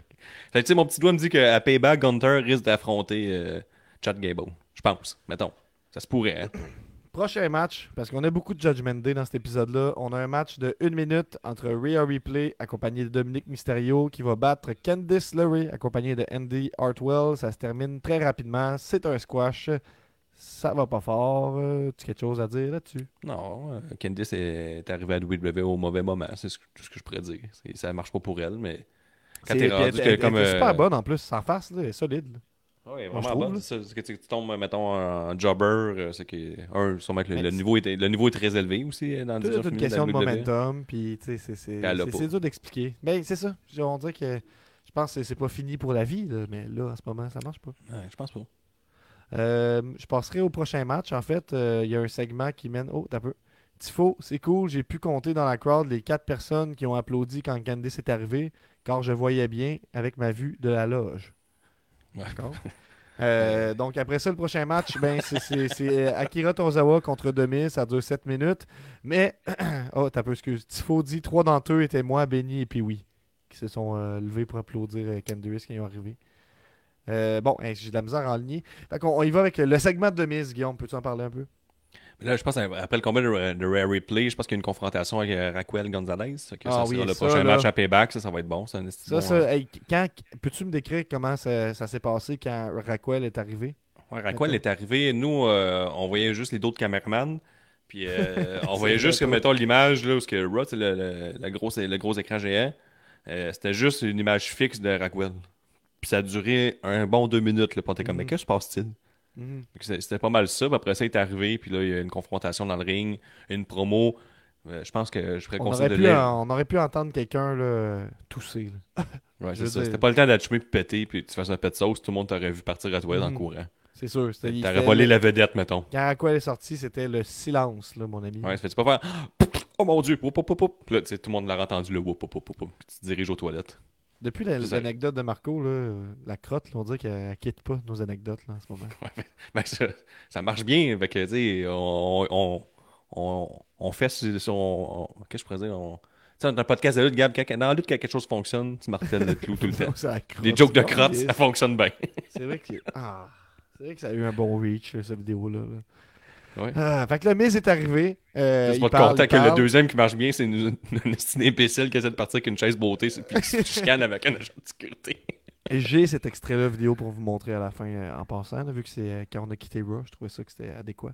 Tu sais, mon petit doigt me dit qu'à Payback, Gunter risque d'affronter euh, Chad Gable. Je pense, mettons. Ça se pourrait, hein. Prochain match, parce qu'on a beaucoup de Judgment Day dans cet épisode-là. On a un match de 1 minute entre Rhea Ripley, accompagné de Dominique Mysterio, qui va battre Candice LeRae, accompagné de Andy Hartwell. Ça se termine très rapidement. C'est un squash. Ça va pas fort. Euh, Tu as quelque chose à dire là-dessus? Non, euh, Candice est arrivée à WWE au mauvais moment, c'est tout ce que je pourrais dire. Ça marche pas pour elle, mais quand C'est- t'es puis rendu elle- que elle- comme... elle est super euh, bonne en plus, sans face, là, elle est solide. là. Moi, je vraiment trouve, bonne. c'est. C'est que tu tu tombes, mettons, en jobber, euh, c'est que, un, sûrement que le, le c'est- niveau est, le niveau est très élevé aussi euh, dans le Tout est division une question de WWE. momentum, puis tu sais, c'est- c'est c'est- c'est dur d'expliquer. Mais c'est ça. On dirait que je pense que c'est pas fini pour la vie, là, mais là, en ce moment, ça marche pas. Ouais, je pense pas. Euh, je passerai au prochain match. En fait, euh, il y a un segment qui mène. Oh, t'as peu. Tifo, c'est cool. J'ai pu compter dans la crowd les quatre personnes qui ont applaudi quand Candice est arrivé, car je voyais bien avec ma vue de la loge. D'accord. (laughs) Euh, donc après ça, le prochain match, ben, c'est- euh, Akira Tozawa contre Demis, ça dure 7 minutes. Mais, (clears throat) oh, t'as peu, excuse. Tifo dit trois d'entre eux étaient moi, Benny et puis oui, qui se sont euh, levés pour applaudir euh, Candice quand ils sont arrivés. Bon, hein, j'ai de la misère en ligne. Fait on y va avec le segment de Demis, Guillaume. Peux-tu en parler un peu? Mais là, je pense, après le combat de, de Rare Replay, je pense qu'il y a une confrontation avec euh, Raquel Gonzalez. Ça, que Ah ça oui, sera le ça, prochain là. match à Payback. Ça, ça va être bon. Ça, Ça, bon, ça, hein. hey, quand, peux-tu me décrire comment ça, s'est passé quand Raquel est arrivé? Ouais, Raquel est arrivé. Nous, euh, on voyait juste les d'autres caméramans. Puis euh, (laughs) on voyait juste, que, vrai, mettons, l'image, là, où ce que Raw, c'est le, le, le gros, le gros écran géant. euh, C'était juste une image fixe de Raquel. Puis ça a duré un bon deux minutes. Là, était comme, Mhm. mais qu'est-ce qui se passe-t-il? Mhm. C'est- C'était pas mal ça. Puis après ça, il est arrivé. Puis là, il y a une confrontation dans le ring, une promo. Euh, je pense que je ferais On, conseil aurait de pu, lire. en- on aurait pu entendre quelqu'un tousser. là. Ouais, c'est (laughs) ça. C'était pas le temps d'atchumer puis péter. Puis tu fasses un pet de sauce. Tout le monde t'aurait vu partir à toi en Mhm. courant. C'est sûr. T'aurais volé le- la vedette, mettons. Quand Raquel est sorti, c'était le silence, là, mon ami. Ouais, ça fait pas faire (gasps) Oh mon dieu, whoop, whoop, whoop, whoop. Puis là, tout le monde l'a entendu le whoop, whoop, whoop, whoop, whoop. Puis tu te diriges aux toilettes. Depuis l'anecdote de Marco, là, euh, la crotte, là, on dirait qu'elle elle quitte pas nos anecdotes là, en ce moment. (laughs) Ben, ça, ça marche bien. Fait que, on, on, on, on fait son. on- Qu'est-ce que je pourrais dire? On, dans un podcast de lutte, Gab, quand, dans la lutte, quand quelque chose fonctionne, tu martèles le clou tout le (laughs) temps. Les jokes de crotte, ça fonctionne bien. C'est vrai que ah, c'est vrai que ça a eu un bon reach cette vidéo là. Ouais. Ah, fait que le Miz est arrivé. Euh, parle, content que le deuxième qui marche bien, c'est une, (laughs) une, imbécile qui essaie de partir avec une chaise beauté, c'est- puis qui se (laughs) chicane avec un agent de sécurité. J'ai cet extrait-là vidéo pour vous montrer à la fin euh, en passant, là, vu que c'est euh, quand on a quitté Raw, je trouvais ça que c'était adéquat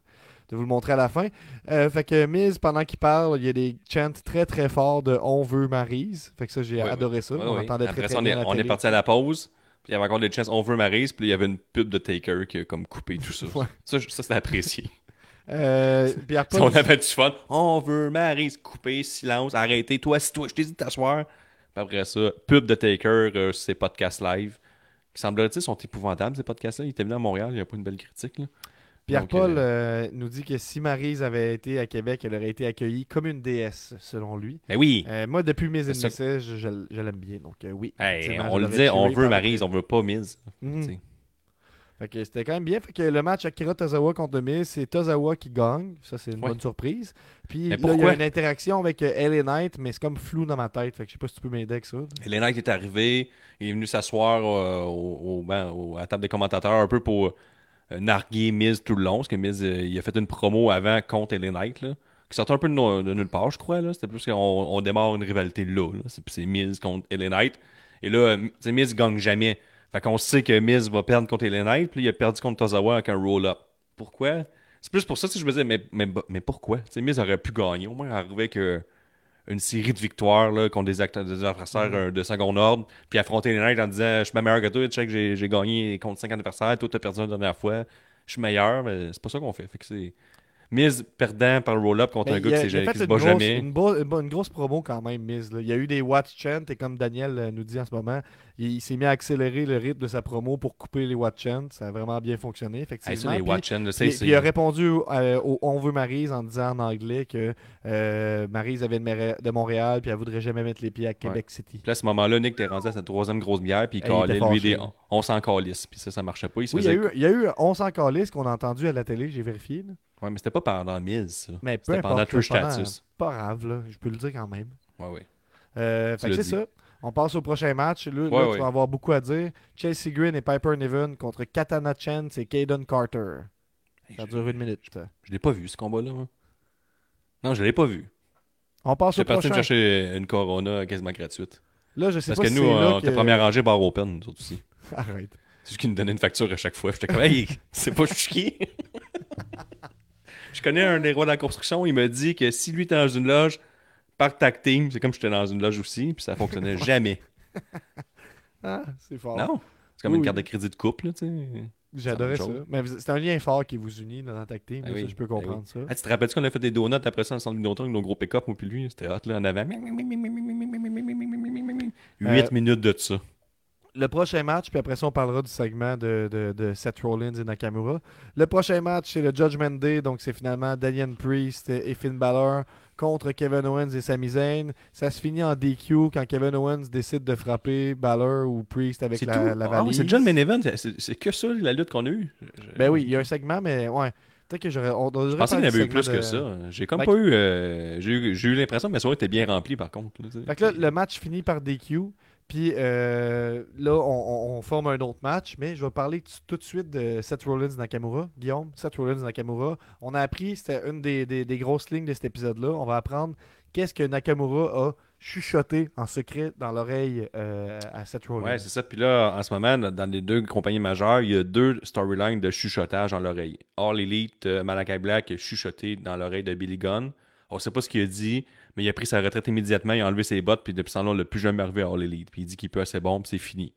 de vous le montrer à la fin. Euh, fait que Miz, pendant qu'il parle, il y a des chants très très forts de On veut Maryse. Fait que ça, j'ai Ouais, adoré ça. Ouais, on ouais. entendait Après très, ça, très on est, bien on est parti à la pause. Puis il y avait encore des chances, on veut Maryse, puis il y avait une pub de Taker qui a comme coupé tout ça. Ouais. Ça, ça c'était apprécié. (laughs) Euh, Pierre (laughs) Paul, on avait du fun, on veut Maryse, couper, silence, arrêtez, toi, si toi, je t'ai dit de t'asseoir. Puis après ça, pub de Taker, euh, ces podcasts live. Qui semblerait-il sont épouvantables, ces podcasts-là. Il était venu à Montréal, il n'y a pas une belle critique. Là. Pierre Donc, Paul euh, euh, nous dit que si Maryse avait été à Québec, elle aurait été accueillie comme une déesse, selon lui. Ben oui, Euh, moi, depuis mes ça. je, je- je l'aime bien. Donc, euh, oui. Hey, on le disait, on veut Maryse, on veut pas Miz. Fait que c'était quand même bien. Fait que le match Akira Tozawa contre Miz, c'est Tozawa qui gagne. Ça, c'est une Ouais. bonne surprise. Puis là, il y a une interaction avec euh, LA Knight, mais c'est comme flou dans ma tête. Fait que je sais pas si tu peux m'aider avec ça. Et Knight est arrivé, il est venu s'asseoir euh, au, au banc- au- à la table des commentateurs un peu pour euh, narguer Miz tout le long, parce que Miz, euh, il a fait une promo avant contre LA Knight, là, qui sortait un peu de, no- de nulle part, je crois. C'était plus qu'on on démarre une rivalité là. là. C'est, Miz contre LA Knight. Et là, Miz gagne jamais. Fait qu'on sait que Miz va perdre contre Knight, puis il a perdu contre Tozawa avec un roll-up. Pourquoi? C'est plus pour ça que je me disais, mais, mais, mais pourquoi? Miz aurait pu gagner, au moins arriver avec euh, une série de victoires là, contre des, acteurs, des adversaires euh, de second ordre, puis affronter les Knights en disant Je suis meilleur que toi, tu sais que j'ai, j'ai gagné contre 5 adversaires, toi t'as perdu la dernière fois, je suis meilleur, mais c'est pas ça qu'on fait. fait que c'est... Miz perdant par le roll-up contre Mais un Ben, il gars a- qui qui se grosse, jamais. Une, grosse promo quand même, Miz. là. Il y a eu des watch chants et comme Daniel euh, nous dit en ce moment, il, il s'est mis à accélérer le rythme de sa promo pour couper les watch chants. Ça a vraiment bien fonctionné, effectivement. Hey, ça, les Watch puis- puis il a répondu euh, au On veut Maryse en disant en anglais que euh, Maryse avait de, Montréal puis elle voudrait jamais mettre les pieds à Québec City. Puis là, à ce moment-là, Nick était rendu à sa troisième grosse bière, puis il calait, lui, des, on s'en calisse. Puis ça, ça marchait pas. Il y, a eu, il y a eu 11 en calice qu'on a entendu à la télé, j'ai vérifié. là. Ouais, mais c'était pas pendant Miz, ça. Mais peu C'était pendant pendant- Stratus. Pas grave, là, je peux le dire quand même. Ouais, ouais. Euh, fait que c'est dit. ça. On passe au prochain match. Là, là, tu ouais. vas avoir beaucoup à dire. Chelsea Green et Piper Niven contre Katana Chance et Caden Carter. Ça je- dure une minute. Je l'ai pas vu, ce combat-là. moi. Non, je l'ai pas vu. On passe J'étais au parti me prochain. chercher une Corona quasiment gratuite. Là, je sais Parce pas que si nous, c'est on était que- première rangée bar open, nous autres aussi. (laughs) Arrête. C'est juste qu'ils nous donnaient une facture à chaque fois. J'étais comme, hey, (laughs) c'est pas chier. (laughs) je connais un des rois de la construction. Il m'a dit que si lui était dans une loge, par tag team, c'est comme j'étais dans une loge aussi, puis ça fonctionnait (laughs) jamais. Ah, c'est fort. Non. C'est comme Oui, une carte de crédit de couple, tu sais. J'adorais ça. Mais c'est un lien fort qui vous unit dans la tag team. Ah là, oui, ça, je peux ah oui. comprendre ça. Ah, tu te rappelles-tu qu'on a fait des donuts après ça ensemble Vidéotron avec nos gros pick-up, moi puis lui? C'était hot, là, en avant. 8 minutes de ça. Le prochain match, puis après ça, on parlera du segment de, de, de Seth Rollins et Nakamura. Le prochain match, c'est le Judgment Day. Donc, c'est finalement Daniel Priest et Finn Balor contre Kevin Owens et Sami Zayn. Ça se finit en DQ quand Kevin Owens décide de frapper Balor ou Priest avec la, tout? la Ah oui, valise. c'est le main event. C'est- que ça, la lutte qu'on a eue. Ben oui, il y a un segment, mais ouais. Peut-être que j'aurais. Je pensais qu'il y en avait eu plus que ça. J'ai comme Fait pas eu. euh, J'ai eu, j'ai eu l'impression que ma soirée était bien remplie, par contre. là. Fait que là, le match finit par DQ. Puis euh, là, on, forme un autre match. Mais je vais parler tout de suite de Seth Rollins Nakamura. Guillaume, Seth Rollins Nakamura. On a appris, c'était une des, grosses lignes de cet épisode-là. On va apprendre qu'est-ce que Nakamura a chuchoté en secret dans l'oreille euh, à Seth Rollins. Ouais, c'est ça. Puis là, en ce moment, dans les deux compagnies majeures, il y a deux storylines de chuchotage dans l'oreille. All Elite, euh, Malakai Black a chuchoté dans l'oreille de Billy Gunn. On sait pas ce qu'il a dit, mais il a pris sa retraite immédiatement, il a enlevé ses bottes, puis depuis ce temps-là, on l'a plus jamais revu à All Elite. Puis il dit qu'il peut assez bon, puis c'est fini.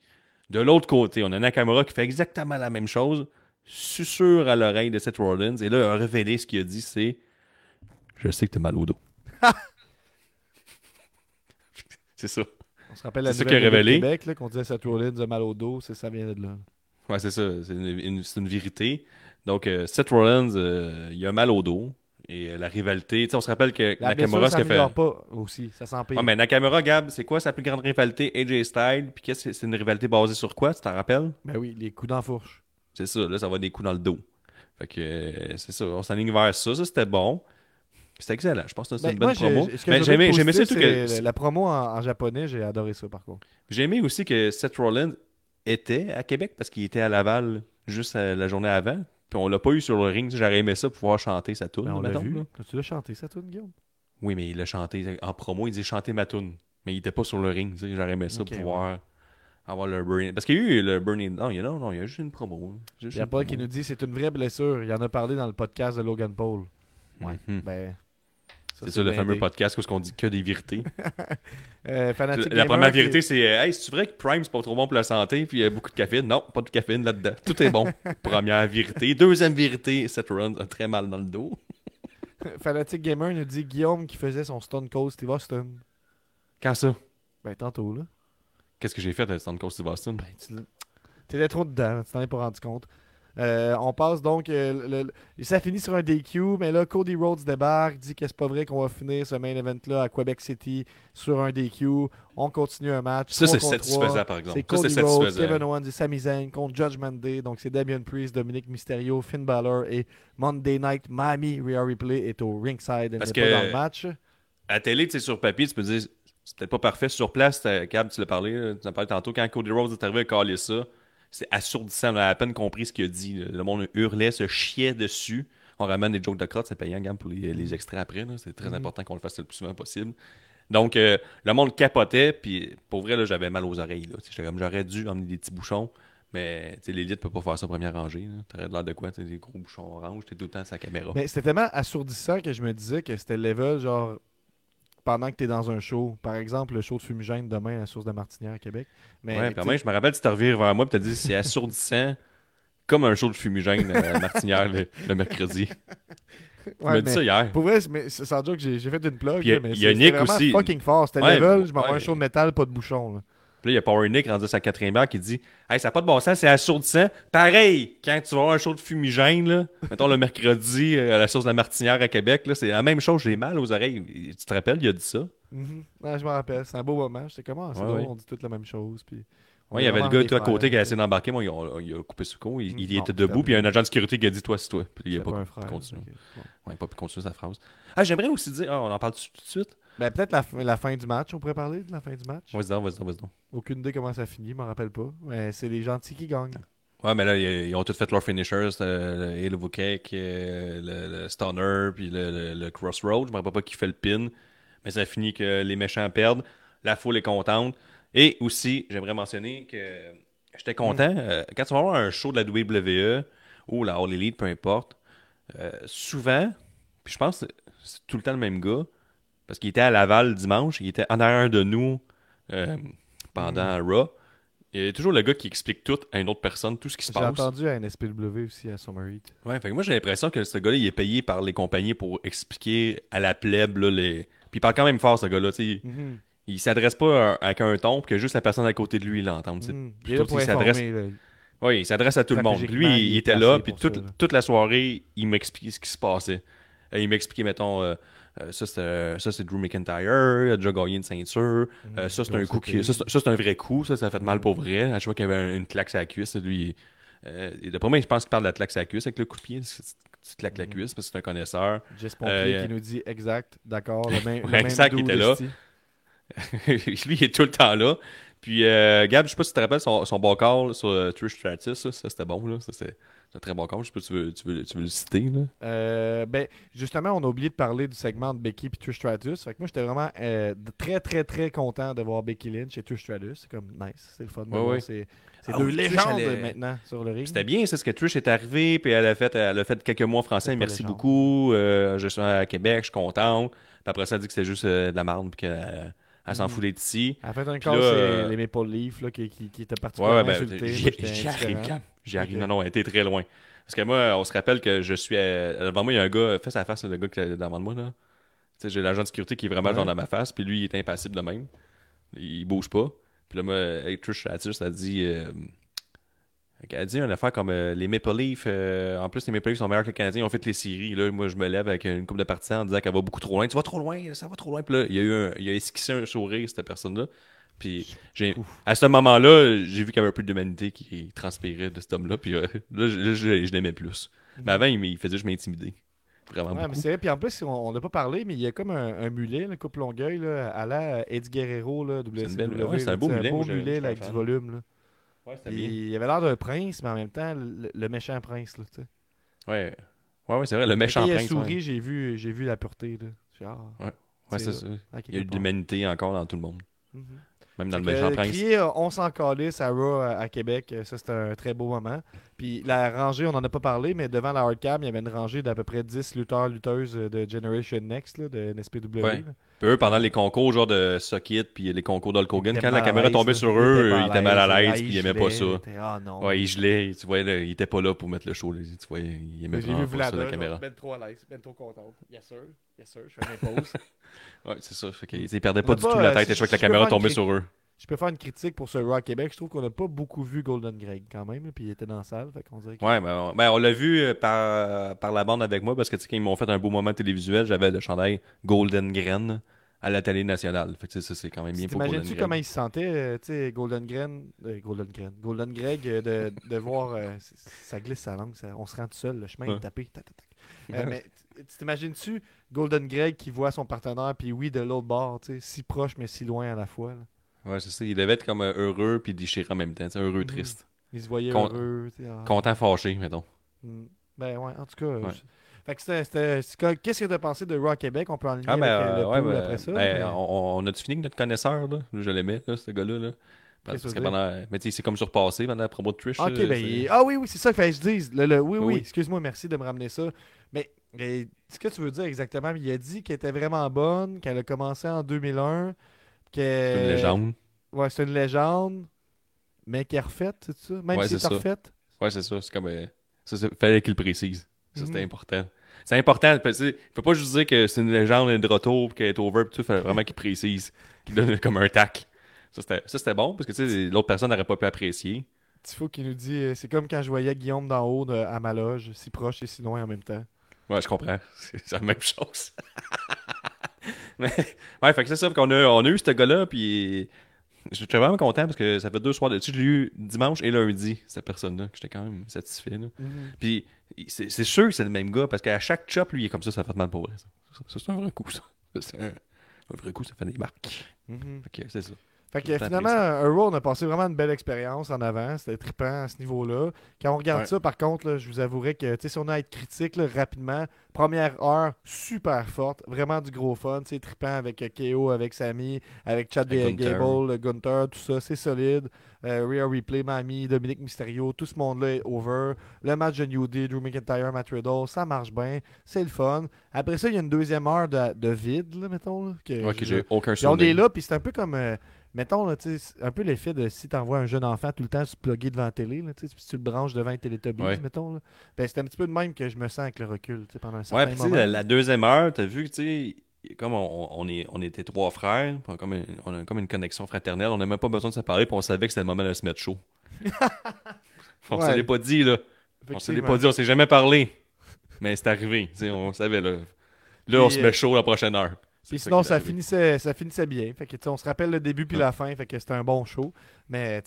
De l'autre côté, on a Nakamura qui fait exactement la même chose, susurre à l'oreille de Seth Rollins, et là, il a révélé ce qu'il a dit, c'est « Je sais que t'as mal au dos. (laughs) » C'est ça. On se rappelle la ça nouvelle révélé. Québec là, qu'on disait Seth Rollins a mal au dos. c'est- Ça vient de là. Ouais, c'est ça. C'est une, une- c'est une vérité. Donc, euh, Seth Rollins, euh, il a mal au dos. Et euh, la rivalité, tu sais, on se rappelle que La Nakamura, blessure ce qu'il a fait. pas aussi. Ça s'empire. Ouais, mais Nakamura, Gab, c'est quoi sa plus grande rivalité AJ Styles? Puis qu'est-ce que c'est une rivalité basée sur quoi Tu t'en rappelles? Ben oui, les coups d'enfourche. C'est ça, là, ça va des coups dans le dos. Fait que euh, c'est ça, on s'aligne vers ça. Ça, c'était bon. C'était excellent. Je pense que c'était Ben, une bonne promo. Mais je j'ai aimé, trouve j'ai aimé positif, surtout que. c'est La promo en, en japonais, j'ai adoré ça par contre. J'ai aimé aussi que Seth Rollins était à Québec parce qu'il était à Laval juste euh, la journée avant. Puis on l'a pas eu sur le ring. J'aurais aimé ça pour pouvoir chanter sa tune. Ben, on l'a vu. là. Tu l'as chanté, ça, toi, Guillaume? Oui, mais il l'a chanté en promo. Il dit chanter ma tune. Mais il était pas sur le ring. J'aurais aimé ça Ok, pour pouvoir avoir le burning. Parce qu'il y a eu le burning. Non, il y a, non, non, il y a juste une promo. Juste Il y a Paul qui nous dit c'est une vraie blessure. Il en a parlé dans le podcast de Logan Paul. Ouais. Ben, C'est ça, le fameux podcast où on dit que des vérités. (laughs) Euh, La première qui- vérité, c'est euh, Hey, c'est vrai que Prime, c'est pas trop bon pour la santé, puis il y a beaucoup de caféine. Non, pas de caféine là-dedans. Tout est bon. (laughs) première vérité. Deuxième vérité, Seth Rollins a très mal dans le dos. (laughs) Fanatic Gamer nous dit Guillaume qui faisait son Stone Cold Steve Austin. Quand ça? Ben, tantôt, là. Qu'est-ce que j'ai fait à Stone Cold Steve Austin? Ben, tu T'étais trop dedans, tu t'en es pas rendu compte. Euh, on passe donc. euh, le- ça finit sur un DQ, mais là, Cody Rhodes débarque, dit que c'est pas vrai qu'on va finir ce main event-là à Quebec City sur un DQ. On continue un match. Ça, c'est satisfaisant, par exemple. C'est Ça, Cody c'est Rhodes, satisfaisant. Kevin Owens et Sami Zayn contre Judgment Day. Donc, c'est Damien Priest, Dominique Mysterio, Finn Balor et Monday Night Miami. Rhea Ripley est au ringside Parce n'est pas que- dans le match. À télé, tu sais, sur papier, tu peux dire c'est peut-être pas parfait. Sur place, Cab, tu l'as parlé, tu en parlais tantôt. Quand Cody Rhodes est arrivé à caler ça, c'est assourdissant. On a à peine compris ce qu'il a dit. là. Le monde hurlait, se chiait dessus. On ramène des jokes de crotte, c'est payant, Gab, pour les, les extraits après. C'est très Mhm. important qu'on le fasse le plus souvent possible. Donc, euh, le monde capotait, puis pour vrai, j'avais mal aux oreilles. J'aurais dû emmener des petits bouchons, mais l'élite peut pas faire ça en première rangée. T'aurais l'air de quoi? Des gros bouchons orange, t'es tout le temps à sa caméra. Mais c'était tellement assourdissant que je me disais que c'était le level, genre, pendant que tu es dans un show. Par exemple, le show de Fumigène demain à la Source de Martinière à Québec. Mais, ouais, tu même, je me rappelle, tu t'es reviré vers moi, puis t'as dit c'est assourdissant, (laughs) comme un show de fumigène à Martinière le, le mercredi. Tu Ouais, m'as dit ça hier. Pour vrai, mais c'est sans joke, j'ai j'ai fait une plug. Il y a- mais y a c'est- Nick aussi. fucking fort. C'était Ouais, level, je m'envoie ouais. un show de métal, pas de bouchon. là. Puis là, il y a Power Nick rendu à sa quatrième bière qui dit Hey, ça n'a pas de bon sens, c'est assourdissant. Pareil, quand tu vas avoir un show de fumigène, là, (laughs) mettons le mercredi euh, à la source de la Martinière à Québec, là, c'est la même chose, j'ai mal aux oreilles. Tu te rappelles, il a dit ça? Mhm. Ouais, je me rappelle, c'est un beau moment. J'étais comment, c'est Ouais, drôle, ouais. on dit toutes la même chose. Puis Ouais, il y avait le gars toi, à côté qui a essayé d'embarquer, moi, il a, coupé ce coup, il, il Non, était debout, puis il y a un agent de sécurité qui a dit Toi, c'est toi. Puis il sais. a C'est pas, continué. ok, bon. Ouais, pas pu continuer sa phrase. Ah, j'aimerais aussi dire, ah, on en parle tout de suite Ben, peut-être la, fin- la fin du match, on pourrait parler de la fin du match? Vas-y vas-y vas-y. Aucune idée comment ça finit, je m'en rappelle pas. Mais c'est les gentils qui gagnent. Ouais, mais là, ils, ils ont tous fait leurs finishers, euh, le Halo Cake, euh, le, le Stunner, puis le, le- le Crossroad. Je me rappelle pas qui fait le pin, mais ça finit que les méchants perdent, la foule est contente. Et aussi, j'aimerais mentionner que j'étais content, euh, quand tu vas voir un show de la WWE ou la All Elite, peu importe, euh, souvent, puis je pense que c'est tout le temps le même gars, parce qu'il était à Laval dimanche, il était en arrière de nous euh, pendant Raw. Il y a toujours le gars qui explique tout à une autre personne, tout ce qui se J'ai passe. entendu à NSPW aussi à Summer Heat. Ouais, fait que moi j'ai l'impression que ce gars-là, il est payé par les compagnies pour expliquer à la plèbe là, les. Puis il parle quand même fort, ce gars-là. tu sais. Mhm. Il s'adresse pas à- avec un ton que juste la personne à côté de lui l'entende. Mhm. Il s'adresse. Oui, il s'adresse à tout le monde. Lui, il, était là, puis toute, toute la soirée, il m'expliquait ce qui se passait. Euh, il m'expliquait, mettons, euh, ça, c'est, ça c'est Drew McIntyre, il a déjà gagné une ceinture. Euh, ça, c'est un coup qui, ça, c'est- un vrai coup. Ça, ça a fait mal pour vrai. À chaque fois qu'il y avait un- une claque sur la cuisse, lui. Euh, et D'après moi, je pense qu'il parle de la claque sur la cuisse avec le coup de pied. Tu claques la cuisse parce que c'est un connaisseur. Jess Pompier Euh, qui nous dit exact, d'accord. Le même, (laughs) le exact, il était là. (laughs) lui, il est tout le temps là. Puis, euh, Gab, je sais pas si tu te rappelles son, son bon call sur euh, Trish Stratus. Ça, c'était bon. Là. Ça, un très bon si tu veux, tu veux, tu veux le citer. Là. Euh, ben, justement, on a oublié de parler du segment de Becky et Trish Stratus. Fait que moi, j'étais vraiment euh, très, très, très content de voir Becky Lynch et Trish Stratus. C'est comme nice. C'est le fun. de Ouais, voir ouais. ces, ces Ah deux oui, légendes est- maintenant sur le ring. C'était bien, c'est ce que Trish est arrivée, puis elle a fait, elle a fait quelques mois en français. C'est Merci beaucoup. euh, je suis à Québec, je suis content. Puis après ça, elle dit que c'était juste de la merde, puis qu'elle elle s'en foutait d'ici. Elle a fait un call sur euh, les Maple Leafs là, qui, qui, Ouais, particulièrement ouais, ben, insulté. j'y arrive. J'y arrive. Non, non, elle était très loin. Parce que moi, on se rappelle que je suis. à- Devant moi, il y a un gars, face à face, le gars qui est devant moi. là. Tu sais, j'ai l'agent de sécurité qui est vraiment Ouais. genre dans ma face, puis lui, il est impassible de même. Il bouge pas. Puis là, moi, Trish Stratus, elle dit. euh, elle a dit une affaire comme euh, les Maple Leafs. euh, en plus, les Maple Leafs sont meilleurs que les Canadiens. Ils ont fait les séries. Là, moi, je me lève avec une coupe de partisans en disant qu'elle va beaucoup trop loin. Tu vas trop loin, ça va trop loin. Puis là, il y a eu un, il a esquissé un sourire, cette personne-là. Puis à ce moment-là, j'ai vu qu'il y avait un peu d'humanité qui transpirait de cet homme-là. Puis euh, là, je, je- je l'aimais plus. Mais avant, il, il faisait juste m'intimider. Vraiment Ouais, mais beaucoup. c'est vrai. Puis en plus, on n'a pas parlé, mais il y a comme un, un mulet, le couple Longueuil, là, à la Eddie Guerrero, là, WCW. ouais, c'est un beau mulet, beau moi, j'ai- mulet là, avec un du volume. Là. Ouais, c'était Puis bien. il avait l'air d'un prince, mais en même temps, le, le méchant prince. Là, tu sais. Ouais, ouais, ouais, c'est vrai, le méchant prince. souri, ouais. j'ai vu, j'ai vu la pureté. Là. Dit, ah, Ouais, c'est c'est ça. à Il y a eu de l'humanité encore dans tout le monde. Mhm. Même dans le Fait méchant euh, prince. crier euh, On s'en calisse à Raw à, à Québec, euh, ça c'était un très beau moment. Puis la rangée, on en a pas parlé, mais devant la hardcam, il y avait une rangée d'à peu près 10 lutteurs, lutteuses euh, de Generation Next, là, de NSPW. Ouais. là. Puis eux, pendant les concours, genre de Suck It, puis les concours d'Hulk Hogan, Ils quand étaient la caméra tombait sur Ils eux, étaient ils étaient mal à l'aise, Ah, puis ils ils aimaient pas gelaient, ça. ils étaient, Ah non. Ouais, il gelait. Tu vois, là, il était pas là pour mettre le show. Là. Tu vois, il aimait J'ai vu vraiment pas ça, la caméra. ben trop à l'aise, ben trop content. Yes sir, yes sir, je fais mes pauses. (laughs) Ouais, c'est ça. Fait qu'ils ils perdaient pas a du pas, tout la euh, tête et je vois que la peux caméra faire une tombait sur eux. Je peux faire une critique pour ce Raw à Québec. Je trouve qu'on n'a pas beaucoup vu Golden Greg quand même, puis il était dans la salle, fait qu'on dirait que- Ouais, ben, on, ben, on l'a vu euh, par, par la bande avec moi parce que tu sais, quand ils m'ont fait un beau moment télévisuel, j'avais le chandail Golden Grain à la télé nationale. Fait que tu ça, c'est quand même bien pour Golden T'imagines-tu Grain. comment il se sentait, euh, tu Golden Gren, euh, Golden Gren, Golden Greg, euh, de, de voir, euh, (laughs) ça glisse sa langue, ça- on se rend tout seul, le chemin Ouais. est tapé. tac, tac, tac. Mais tu t'imagines-tu Golden Greg qui voit son partenaire, puis oui, de l'autre bord, tu si proche mais si loin à la fois. là? Ouais, c'est ça. Il devait être comme heureux puis déchiré en même temps. tu Heureux, Mhm. triste. Il se voyait Con- heureux. tu ah. Content, fâché, mettons. Mm. Ben ouais, en tout cas. Ouais. je- Fait que Qu'est-ce que tu as pensé de Raw Québec? On peut en Ah, ben, avec euh, euh, ouais, ben, après ça. ben, mais- on, on a-tu fini avec notre connaisseur, là? Je l'aimais, là, ce gars-là, là. Parce, que pendant... Mais tu sais, c'est comme surpassé pendant la promo de Trish. Ok, là, ben, ah oui, oui, c'est ça qu'il fallait que je dise. Le, le- oui, oui, Oui. excuse-moi, merci de me ramener ça. Mais, mais ce que tu veux dire exactement, il a dit qu'elle était vraiment bonne, qu'elle a commencé en 2001, qu'elle... C'est une légende. Ouais, c'est une légende, mais qu'elle est refaite, c'est ça? Même Ouais, si c'est refaite? Ouais, c'est ça. C'est comme. euh, Ça, fallait qu'il le précise. Ça, c'était Mhm. important. C'est important. parce que, tu sais, faut pas juste dire que c'est une légende, de retour, qu'elle est over, pis tout. Faut vraiment qu'il précise, qu'il donne comme un tac. Ça, c'était bon, parce que tu sais, l'autre personne n'aurait pas pu apprécier. Tifo qui nous dit euh, c'est comme quand je voyais Guillaume d'en haut de- à ma loge, si proche et si loin en même temps. Ouais, je comprends. (laughs) C'est la même chose. (laughs) Mais, ouais, fait que c'est ça, qu'on a, on a eu ce gars-là, puis j'étais vraiment content parce que ça fait deux soirs de dessus. Je l'ai eu dimanche et lundi, cette personne-là, que j'étais quand même satisfait. Là. Puis c'est sûr que c'est le même gars parce qu'à chaque chop, lui, il est comme ça, ça fait mal pour vrai. Ça, Ça, c'est un vrai coup, ça. C'est un, un vrai coup, ça fait des marques. Que c'est ça. Fait que finalement, Raw, on a passé vraiment une belle expérience en avant. C'était trippant à ce niveau-là. Quand on regarde Ouais. ça, par contre, là, je vous avouerai que si on a à être critique là, rapidement, première heure, super forte, vraiment du gros fun. C'est trippant avec euh, KO, avec Samy, avec Chad Avec Gunther. Gable, Gunther, tout ça, c'est solide. Euh, Rhea Replay, Mami, Dominique Mysterio, tout ce monde-là est over. Le match de New Day, Drew McIntyre, Matt Riddle, ça marche bien, c'est le fun. Après ça, il y a une deuxième heure de, de vide, là, mettons. Là, que Ouais, j'ai aucun puis on est souvenir. là, puis c'est un peu comme. euh, mettons, là, tu un peu l'effet de si t'envoies un jeune enfant tout le temps se plugger devant la télé, là, tu tu le branches devant un Teletubbies, Ouais. mettons. Là. Ben, c'est un petit peu de même que je me sens avec le recul, tu pendant un Ouais, certain tu sais, moment. la, la deuxième heure, t'as vu que, tu comme on, on, est, on était trois frères, puis on a, comme une, on a comme une connexion fraternelle, on n'a même pas besoin de se parler, puis on savait que c'était le moment de se mettre chaud. (laughs) on se Ouais. l'est pas dit, là. On se l'est pas dit, on s'est jamais parlé. Mais c'est arrivé, tu on savait, là. Là, on se euh, met chaud la prochaine heure. Puis sinon, ça arrivé. finissait, ça finissait bien. Fait que, on se rappelle le début puis la fin, fait que c'était un bon show. Mais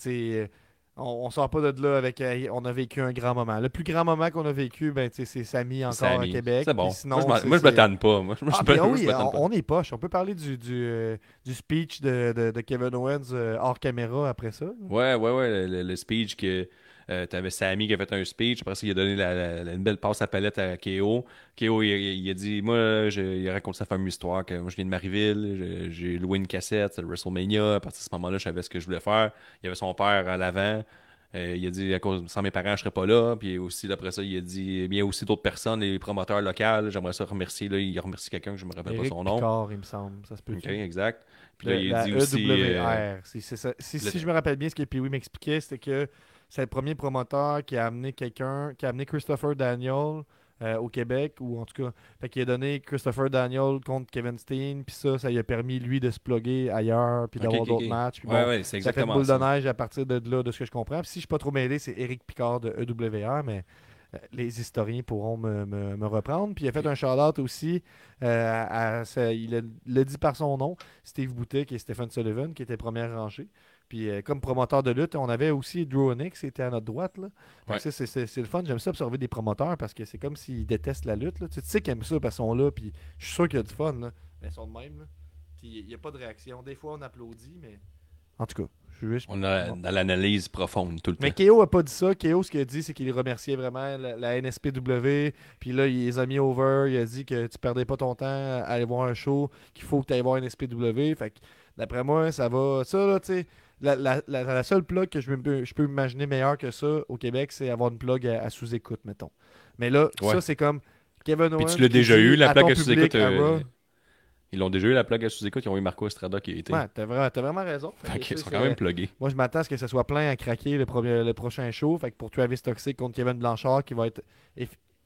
on, on sort pas de là avec. on a vécu un grand moment. Le plus grand moment qu'on a vécu, ben, c'est Samy encore Sammy. à Québec. C'est bon. Sinon, moi, je tanne pas. Moi, je Ah, je tanne on, pas. on est poche. On peut parler du, du, euh, du speech de, de- de Kevin Owens euh, hors caméra après ça. Ouais, ouais, ouais, le- le speech que euh, t'avais Sammy qui a fait un speech, après ça, il a donné la, la- la- une belle passe à palette à KO. KO, il, il a dit, moi, je, il raconte sa fameuse histoire, que moi, je viens de Marieville, j'ai loué une cassette, c'est le WrestleMania, à partir de ce moment-là, je savais ce que je voulais faire. Il y avait son père à l'avant. Euh, il a dit, à cause, sans mes parents, je serais pas là. Puis aussi, après ça, il a dit, eh bien, aussi d'autres personnes, les promoteurs locaux, j'aimerais ça remercier. Là, il remercie quelqu'un que je me rappelle Eric pas son nom. Picard, il me semble. Ça se peut. Ok, exact. Puis Le- là, il a dit aussi. euh. Si, le- si je me rappelle bien, ce que Pee-Wee m'expliquait, c'était que c'est le premier promoteur qui a amené quelqu'un, qui a amené Christopher Daniel euh, au Québec, ou en tout cas, fait qu'il a donné Christopher Daniel contre Kevin Steen, puis ça, ça lui a permis, lui, de se plugger ailleurs, puis d'avoir d'autres matchs. Ouais, bon, ouais, c'est ça fait une boule ça. de neige à partir de là, de ce que je comprends. Puis si je suis pas trop mêlé, c'est Eric Picard de EWR, mais euh, les historiens pourront me, me- me reprendre. Puis il a fait un shout-out aussi, euh, à, il l'a dit par son nom, Steve Boutet et Stephen Sullivan, qui étaient première rangée. Puis euh, comme promoteur de lutte, on avait aussi Drew Onyx, qui était à notre droite. Là. Ouais. ça, c'est, c'est- c'est le fun. J'aime ça observer des promoteurs parce que c'est comme s'ils détestent la lutte. Là. Tu sais qu'ils aiment ça parce qu'ils sont là. Puis je suis sûr qu'il y a du fun. Là. Mais ils sont de même. Là. Puis il n'y a pas de réaction. Des fois, on applaudit, mais. En tout cas, je suis juste. On a dans l'analyse profonde tout le Mais temps. KO a pas dit ça. KO, ce qu'il a dit, c'est qu'il remerciait vraiment la, la NSPW. Puis là, il les a mis over. Il a dit que tu perdais pas ton temps à aller voir un show, qu'il faut que tu ailles voir NSPW. Fait que d'après moi, ça va. Ça, là, tu sais, la, la, la, la seule plug que je, me- je peux imaginer meilleure que ça au Québec, c'est avoir une plug à, à sous-écoute, mettons. Mais là, Ouais. ça, c'est comme Kevin Owens. Puis tu l'as déjà eu, la à ton à sous-écoute. euh. Ils l'ont déjà eu, la plaque à sous-écoute. Ils ont eu Marco Estrada qui a été. Ouais, t'as vraiment, raison. Fait sais, sont quand même pluggés. Moi, je m'attends à ce que ce soit plein à craquer le, premier, le prochain show. Fait que pour Travis Toxic contre Kevin Blanchard, qui va être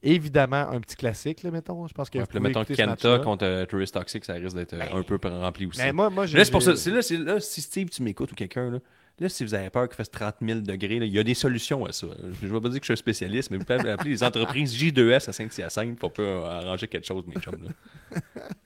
évidemment un petit classique, là, mettons. Je pense que Ouais, là, pouvez mettons Kenta contre euh, Tourist Toxic, ça risque d'être euh, un peu rempli aussi. Mais moi, moi, Là, c'est pour ça. Là, là, si Steve, tu m'écoutes ou quelqu'un, là, si vous avez peur qu'il fasse 30 000 degrés, là, il y a des solutions à ça. Je ne vais pas dire que je suis un spécialiste, mais vous pouvez appeler les entreprises J2S à Saint-Hyacinthe pour peut arranger quelque chose, mes chums. (laughs)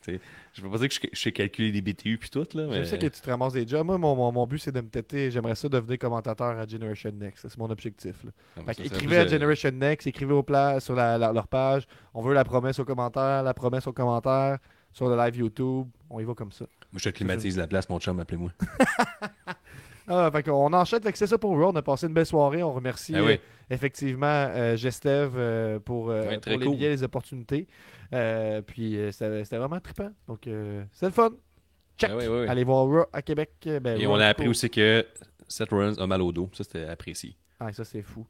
Je ne vais pas dire que je, je sais calculer des BTU puis tout, là, mais... Je sais que tu te ramasses des jobs. Moi, mon, mon, mon but, c'est de me têter. J'aimerais ça devenir commentateur à Generation Next. C'est mon objectif. là. Non, Fait ça, que ça, écrivez à euh, Generation Next, écrivez au sur la- la- leur page. On veut la promesse aux commentaires, la promesse aux commentaires sur le live YouTube. On y va comme ça. Moi, je te climatise la place, mon chum, appelez-moi. (laughs) Ah, fait qu'on enchaîne. C'est ça pour Raw. On a passé une belle soirée. On remercie oui. euh, effectivement euh, Gestev euh, pour, euh, pour les cool. billets, les opportunités. Puis c'était vraiment trippant. Donc c'est le fun. Check. Ah oui. Allez voir Raw à Québec. ben, Et Raw on a appris Cool. aussi que Seth Rollins a mal au dos. Ça, c'était apprécié. Ah, ça, c'est fou.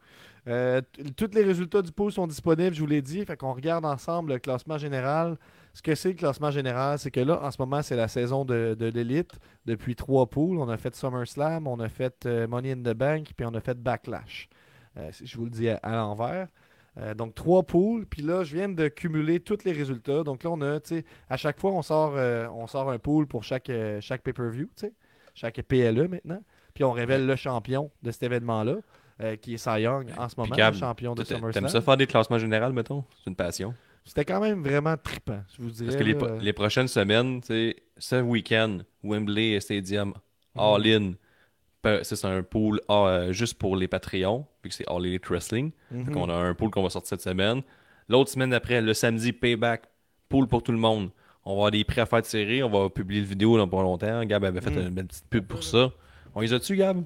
Tous les résultats du pool sont disponibles, je vous l'ai dit. Fait qu'on regarde ensemble le classement général. Ce que c'est le classement général, c'est que là, en ce moment, c'est la saison de, de l'élite. Depuis trois pools, on a fait SummerSlam, on a fait euh, Money in the Bank, puis on a fait Backlash. Euh, je vous le dis à, à l'envers. Euh, donc, trois poules. Puis là, je viens de cumuler tous les résultats. Donc là, on a, tu sais, à chaque fois, on sort, euh, on sort un pool pour chaque, chaque pay-per-view, tu sais, chaque PLE maintenant. Puis on révèle le champion de cet événement-là, qui est Cy Young en ce moment, le champion de t'a- T'aimes SummerSlam. ça faire des classements généraux, mettons? C'est une passion. C'était quand même vraiment trippant, je vous dirais. Parce que les, là. po- les prochaines semaines, tu sais, ce week-end, Wembley Stadium, All-In, pe- ça, c'est un pool ah, euh, juste pour les Patreons, vu que c'est All Elite Wrestling. Mhm. Fait qu'on a un pool qu'on va sortir cette semaine. L'autre semaine après, le samedi, Payback, pool pour tout le monde. On va avoir des prix à faire tirer, on va publier le vidéo dans pas longtemps. Gab avait fait Mm. une belle petite pub pour ça. On les a-tu, Gab?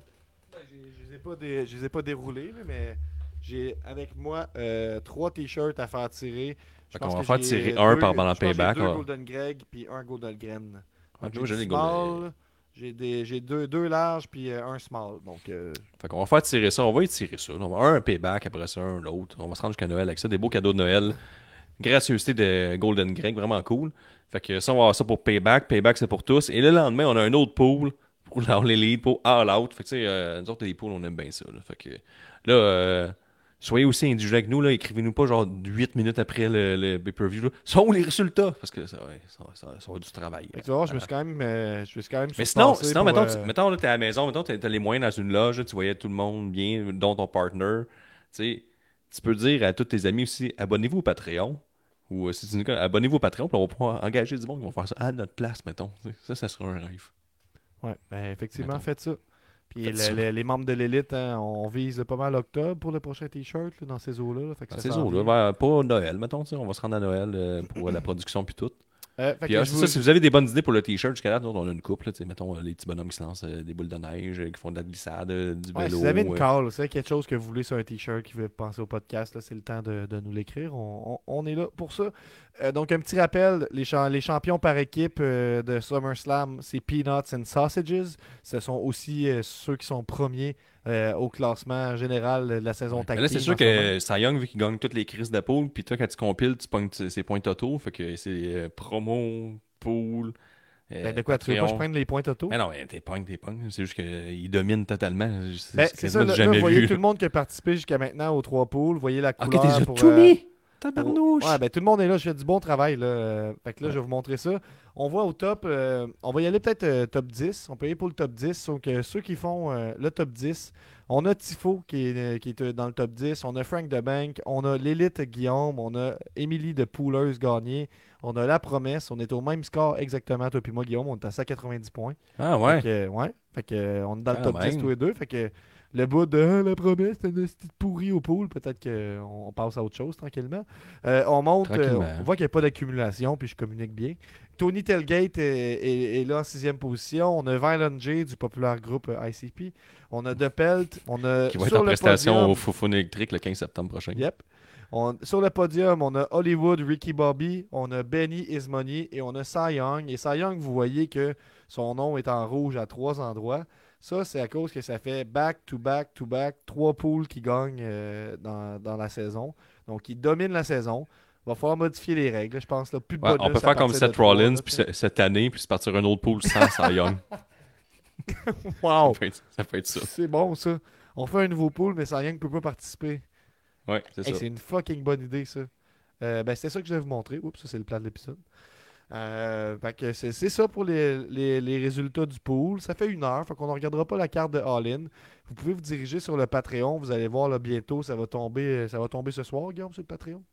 Ben, Je les ai pas dé- je les ai pas déroulés, mais j'ai avec moi euh, trois t-shirts à faire tirer. Je Fait qu'on va faire tirer deux- un par- pendant que j'ai Payback, Deux. Golden Greg puis un Golden Gren. Ah, j'ai j'ai du les Golden- small, j'ai des j'ai deux, deux larges puis euh, un small. Donc euh, Fait qu'on va faire tirer ça, on va étirer ça. On va un payback, après ça, un autre. On va se rendre jusqu'à Noël avec ça. Des beaux cadeaux de Noël. Gracieuseté de Golden Greg, vraiment cool. Fait que ça, on va avoir ça pour payback. Payback, c'est pour tous. Et le lendemain, on a un autre pool pour (laughs) l'All Elite, pour All Out. Fait que tu sais, euh, nous autres, les pools, on aime bien ça. Là. Fait que là, euh, soyez aussi indulgents avec nous. là. Écrivez-nous pas genre 8 minutes après le, le pay-per-view. Sont les résultats? Parce que ça, ça, ça- ça va du travail. tu je me suis quand même euh, je me suis quand même Mais sinon, sinon mettons, euh, tu, mettons t'es à la maison, mettons, t'as, t'as les moyens dans une loge, tu voyais tout le monde bien, dont ton partner. Tu tu peux dire à tous tes amis aussi, abonnez-vous au Patreon. Ou euh, si tu nous abonnez-vous au Patreon, puis on va pouvoir engager du monde qui vont faire ça à notre place, mettons. Tu Ça, ça sera un rêve. Ouais, ben, effectivement, Mettons. faites ça. Puis le- le- les membres de l'élite, hein, on vise pas mal octobre pour le prochain t-shirt dans ces eaux-là. Dans ces eaux-là, vers- pas Noël, mettons, on va se rendre à Noël euh, pour la production puis tout. Euh, Puis ah, vous- ça, si vous avez des bonnes idées pour le t-shirt, jusqu'à là, on a une couple, là, mettons, euh, les petits bonhommes qui se lancent euh, des boules de neige, qui font de la glissade, du Ouais, vélo. si vous avez une call, c'est quelque chose que vous voulez sur un t-shirt qui veut penser au podcast, c'est le temps de, de nous l'écrire. On, on- on est là pour ça. Euh, donc, un petit rappel les, cha- les champions par équipe euh, de SummerSlam, c'est Peanuts and Sausages. Ce sont aussi euh, ceux qui sont premiers au classement général de la saison tag là, c'est sûr que Cy Young, vu qu'il gagne toutes les crises de poule, puis toi, quand tu compiles, tu pognes ses points totaux. Fait que c'est promo, pool. Ben, de quoi, tu veux pas que je prenne les points totaux? Mais non, mais t'es pognes, t'es pognes. C'est juste qu'il domine totalement. C'est Ben, ça, là, jamais vous voyez vu. tout le monde qui a participé jusqu'à maintenant aux trois poules. Vous voyez la Ok, couleur t'es pour, tout mis! Tabarnouche! Ouais, ben tout le monde est là. Je fais du bon travail. Là. Euh, Fait que là, Ouais. je vais vous montrer ça. On voit au top, euh, on va y aller peut-être euh, top 10. On peut y aller pour le top 10. Donc, euh, ceux qui font le top 10, on a Tifo qui est, qui est dans le top 10. On a Frank DeBank. On a l'élite Guillaume. On a Émilie de Pouleuse Gagné. On a La Promesse. On est au même score exactement, toi puis moi, Guillaume. On est à 190 points. Ah ouais. Fait que, ouais. Fait que, on est dans le top 10 même. tous les deux. Fait que le bout de Ah, la promesse, c'est une petite pourrie au pool. Peut-être qu'on passe à autre chose tranquillement. Euh, on monte, euh, on voit qu'il n'y a pas d'accumulation, puis je communique bien. Tony Telgate est, est- est là en sixième position. On a Violent J du populaire groupe euh, ICP. On a De Pelt. On a Qui va être sur en prestation podium- au Foufoune électrique le 15 septembre prochain. Yep. On- sur le podium, on a Hollywood, Ricky Bobby, on a Benny Ismoney et on a Cy Young. Et Cy Young, vous voyez que son nom est en rouge à trois endroits. Ça, c'est à cause que ça fait back-to-back-to-back, trois poules qui gagnent euh, dans, dans la saison. Donc, il domine la saison. Il va falloir modifier les règles, je pense. Là. Plus de Ouais, on peut faire comme Seth Rollins puis cette année, puis se partir un autre pool sans Cy Young. (laughs) Wow! Ça peut être- ça peut être ça. C'est bon, ça. On fait un nouveau pool, mais Cy Young ne peut pas participer. Ouais, c'est Hey, ça. c'est une fucking bonne idée, ça. Euh, ben, c'était ça que je devais vous montrer. Oups, ça, c'est le plan de l'épisode. Euh, c'est ça pour les, les- les résultats du pool. Ça fait une heure, fait qu'on ne regardera pas la carte de All-In. Vous pouvez vous diriger sur le Patreon. Vous allez voir là, bientôt, ça va tomber ça va tomber ce soir, Guillaume, sur le Patreon?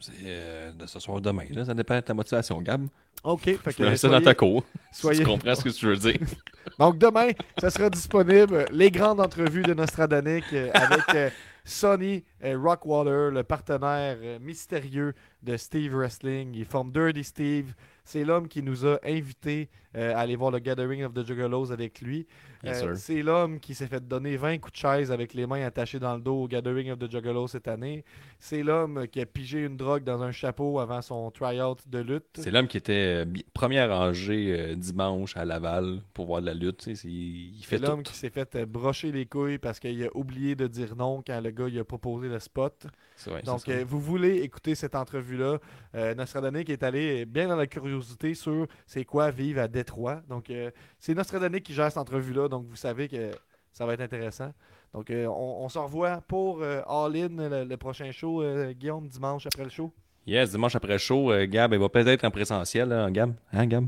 C'est euh, de ce soir demain. Là, ça dépend de ta motivation, Gab. OK. Fait que, ça dans ta cour. (laughs) soyez- Tu comprends ce que tu veux dire. (laughs) Donc demain, ça sera disponible. Les grandes entrevues de Nostradanic euh, avec euh, Sonny euh, Rockwater, le partenaire euh, mystérieux de Steve Wrestling. Il forme Dirty Steve. C'est l'homme qui nous a invités euh, à aller voir le Gathering of the Juggalos avec lui. Euh, c'est l'homme qui s'est fait donner 20 coups de chaise avec les mains attachées dans le dos au Gathering of the Juggalos cette année. C'est l'homme qui a pigé une drogue dans un chapeau avant son tryout de lutte. C'est l'homme qui était première rangée euh, dimanche à Laval pour voir de la lutte. tu sais, c'est- Il C'est fait l'homme qui s'est fait brocher les couilles parce qu'il a oublié de dire non quand le gars il a proposé le spot. Vrai, Donc, euh, vous voulez écouter cette entrevue-là. Euh, Nostradanic est allé bien dans la curiosité sur c'est quoi vivre à Détroit. Donc, euh, c'est Nostradanic qui gère cette entrevue-là. Donc, vous savez que ça va être intéressant. Donc, euh, on, on se revoit pour euh, All In, le, le prochain show, euh, Guillaume, dimanche après le show. Yes, dimanche après le show, euh, Gab, il va peut-être être en présentiel, là, Gab? Hein, Gab?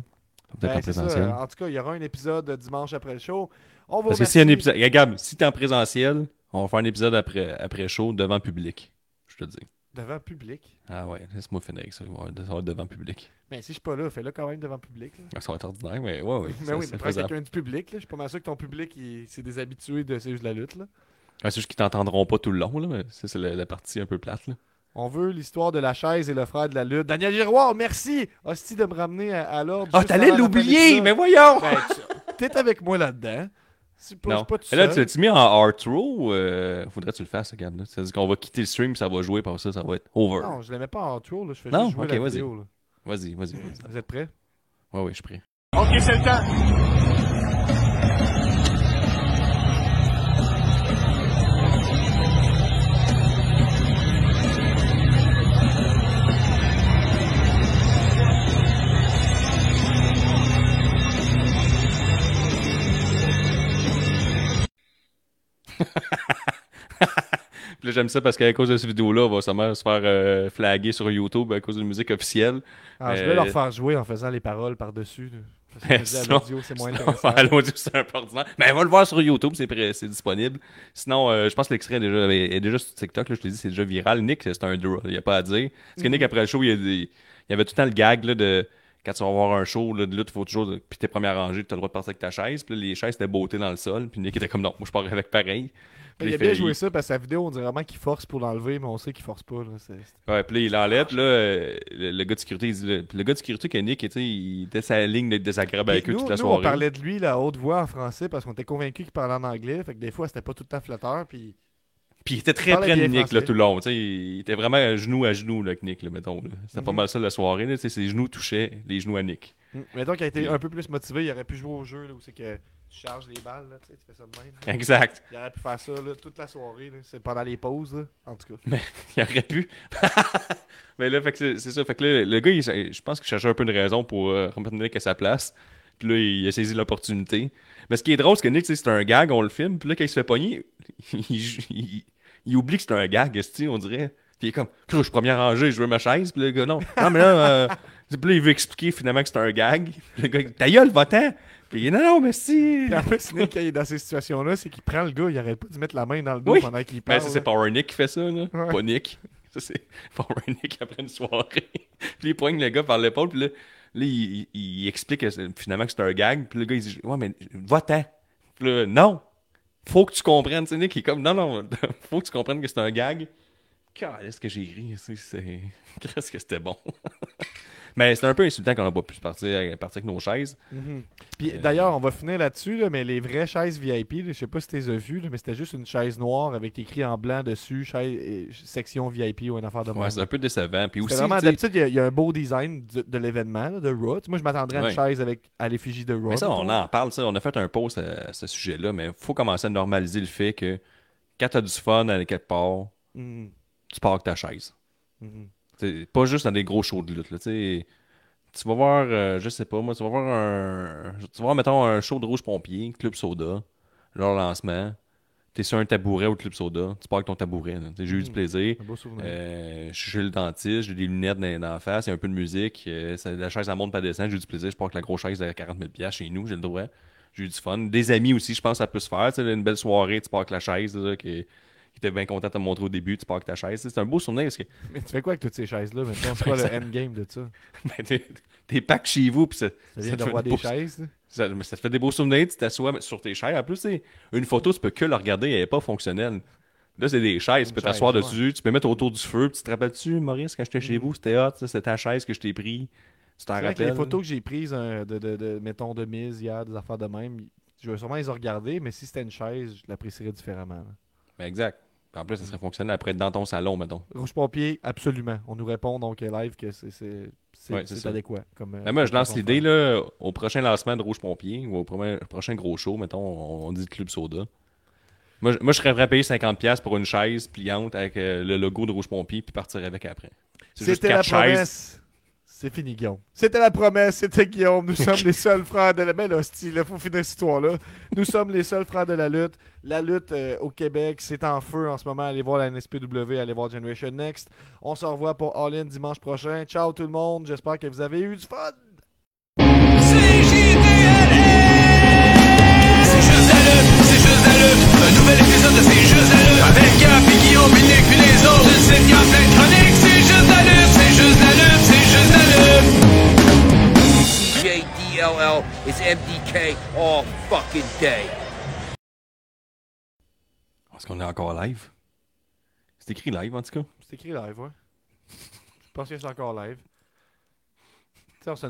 Peut-être Ben, en présentiel. En tout cas, il y aura un épisode euh, dimanche après le show. On va Parce que si un épisode. Gab, si t'es en présentiel, on va faire un épisode après, après show devant public. Je te dis. Devant public? Ah ouais, laisse-moi finir avec ça. Ça va être- devant public. Ben, si je suis pas là, fais-le quand même devant public. là. Ça va être ordinaire, mais ouais, ouais. Mais (laughs) ça, oui, c'est mais prends quelqu'un du public. Là. Je suis pas mal sûr que ton public, il- c'est des habitués de C'est juste la lutte. Là. Ouais, c'est juste qu'ils t'entendront pas tout le long, là, mais c'est la, la partie un peu plate. Là. On veut l'histoire de la chaise et le frère de la lutte. Daniel Giroir, merci! Hostie de me ramener à, à l'ordre. Ah, t'allais l'oublier, mais voyons! Ben, T'es avec moi là-dedans. Non. pas tout là, tu l'as-tu mis en art row? Euh, faudrait que tu le fasses, Gab. là. C'est-à-dire qu'on va quitter le stream, ça va jouer, par ça, ça va être over. Non, je l'aimais pas en tour. Là. Je fais Non? juste jouer la vas-y. vidéo. Là. Vas-y, vas-y, vas-y. Vous êtes prêts? Ouais, ouais, je suis prêt. Ok, c'est le temps. Puis là, j'aime ça parce qu'à cause de cette vidéo-là, on va sûrement se faire euh, flaguer sur YouTube à cause de la musique officielle. Ah, je Euh, vais leur faire jouer en faisant les paroles par-dessus. (laughs) l'audio, c'est moins intéressant. (laughs) l'audio, c'est ordinaire. Mais on va le voir sur YouTube, c'est disponible. Sinon, euh, je pense que l'extrait est déjà, est déjà sur TikTok, là, je te dis, c'est déjà viral. Nick, c'est un draw, il n'y a pas à dire. Parce que Mhm. Nick, après le show, il y avait tout le temps le gag là, de quand tu vas voir un show, là, de lutte, il faut toujours. Puis t'es premier rangé, tu as le droit de partir avec ta chaise. Puis là, les chaises étaient beauté dans le sol. Puis Nick était comme non, moi je pars avec pareil. Il a bien joué ça parce que sa vidéo, on dirait vraiment qu'il force pour l'enlever, mais on sait qu'il force pas. Là. Ouais, puis là, il l'enlève, là, euh, le, le gars de sécurité, il dit, le, gars de sécurité, que Nick, tu sais, il était sa ligne d'être désagréable avec eux toute la nous, soirée. on parlait de lui, la haute voix en français, parce qu'on était convaincus qu'il parlait en anglais. Fait que des fois, c'était pas tout le temps flatteur. Puis Puis il était très Il près de Nick là, tout le long. Il était vraiment à genoux à genoux là, avec Nick, là, mettons. C'était pas Mhm. mal ça la soirée. Là, ses genoux touchaient les genoux à Nick. Mettons qu'il a été un peu plus motivé, il aurait pu jouer au jeu là, où c'est que tu charges les balles, là, tu sais, tu fais ça de même. là. Exact. Il aurait pu faire ça là, toute la soirée, là. c'est pendant les pauses, là, en tout cas. (laughs) Il aurait pu. (laughs) Mais là, c'est ça. Fait que là, le gars, il- je pense qu'il cherchait un peu une raison pour euh, remettre Nick à sa place. Puis là, il a saisi l'opportunité. Mais ce qui est drôle, c'est que Nick, c'est un gag, on le filme. Puis là, quand il se fait pogner, (laughs) il, il- il oublie que c'est un gag, on dirait. Puis il est comme, je suis premier rangé, je veux ma chaise. Puis le gars, non. Non, mais là, euh, puis là, il veut expliquer finalement que c'est un gag. Puis le gars, ta gueule, va-t'en. Puis non, non, mais si. Puis en plus, Nick, quand il est dans ces situations-là, c'est qu'il prend le gars, il arrête pas de mettre la main dans le dos Oui. pendant qu'il parle. ça, là. c'est Power Nick qui fait ça, là. Ouais. Pas Nick. Ça, c'est (laughs) Power Nick après une soirée. (laughs) puis il poigne le gars par l'épaule, puis là, là il, il- il explique que c'est- finalement que c'est un gag, puis le gars, il dit Ouais, mais va-t'en. Puis là, non. Faut que tu comprennes. Tu sais, Nick, il est comme Non, non, (laughs) faut que tu comprennes que c'est un gag. Qu'est-ce que j'ai ri, c'est- c'est. Qu'est-ce que c'était bon. Mais c'était un peu insultant qu'on n'a pas pu partir, partir avec nos chaises. Mhm. Puis Euh, d'ailleurs, on va finir là-dessus, là, mais les vraies chaises VIP, là, je sais pas si tu les as vues, mais c'était juste une chaise noire avec écrit en blanc dessus, chaise, et- section VIP ou une affaire de Ouais, c'est un peu décevant. Puis aussi, C'est vraiment, d'habitude, il y a- il y, a un beau design de, de l'événement, de Raw. Moi, je m'attendrais à une Ouais. chaise avec, à l'effigie de Raw. Mais ça, on en parle, ça. On a fait un post à, à ce sujet-là, mais il faut commencer à normaliser le fait que quand tu as du fun à quelque part, Mhm. tu pars avec ta chaise. Mhm. Pas juste dans des gros shows de lutte. Là, t'sais. tu vas voir, euh, je sais pas, moi, tu vas voir un. Tu vas voir, mettons, un show de Rouge Pompier, Club Soda, leur lancement. T'es sur un tabouret au Club Soda, tu pars avec ton tabouret. J'ai eu du Mhm. plaisir. Un beau souvenir. Euh, je suis chez le dentiste, j'ai des lunettes dans, dans la face, il y a un peu de musique. euh, ça- la chaise, elle monte pas descend, j'ai eu du plaisir. Je pars avec la grosse chaise à 40 000 piastres chez nous, j'ai le droit. J'ai eu du fun. Des amis aussi, je pense que ça peut se faire. Une belle soirée, tu pars avec la chaise, là, qui, qui était bien content de te montrer au début, tu pars avec ta chaise. C'est un beau souvenir parce que Mais tu fais quoi avec toutes ces chaises-là maintenant? C'est quoi le endgame de ça? (laughs) ben, t'es- t'es pack chez vous, puis ça, Ça vient ça te fait des beaux- chaises? ça, mais ça te fait des beaux souvenirs, tu t'assois sur tes chaises. En plus, une photo, tu peux que la regarder, elle n'est pas fonctionnelle. Là, c'est des chaises, tu peux t'asseoir dessus, tu peux mettre autour du feu. puis Tu te rappelles-tu, Maurice, quand j'étais chez Mhm. vous, c'était hot, c'était ta chaise que je t'ai pris. Tu t'en rappelles? les photos que j'ai prises euh, de, de, de, mettons, de mise hier, des affaires de même, je vais sûrement les regarder, mais si c'était une chaise, je l'apprécierais différemment. Ben, exact. En plus, ça serait fonctionnel après dans ton salon, mettons. Rouge Pompier, absolument. On nous répond donc live que c'est Ouais, adéquat. Comme, euh, Ben, moi, je lance l'idée, au prochain lancement de Rouge Pompier, ou au premier- prochain gros show, mettons, on, on dit Club Soda. Moi, je- moi, je serais prêt à payer 50$ pour une chaise pliante avec euh, le logo de Rouge Pompier, puis partir avec après. C'était la promesse. C'est fini, Guillaume. C'était la promesse, c'était Guillaume. Nous sommes les seuls frères de la... Mais là, là, faut finir cette histoire-là. Nous sommes les seuls frères de la lutte. La lutte euh, au Québec, c'est en feu en ce moment. Allez voir la NSPW, allez voir Generation Next. On se revoit pour All In dimanche prochain. Ciao tout le monde. J'espère que vous avez eu du fun. Un nouvel épisode de C'est juste la lutte. Avec Gap et Guillaume, les autres. Plein juste la lutte. CJDLL is MDK all fucking day. Est-ce qu'on est encore live? C'est écrit live en tout cas. C'est écrit live, ouais. Je pense que c'est encore live.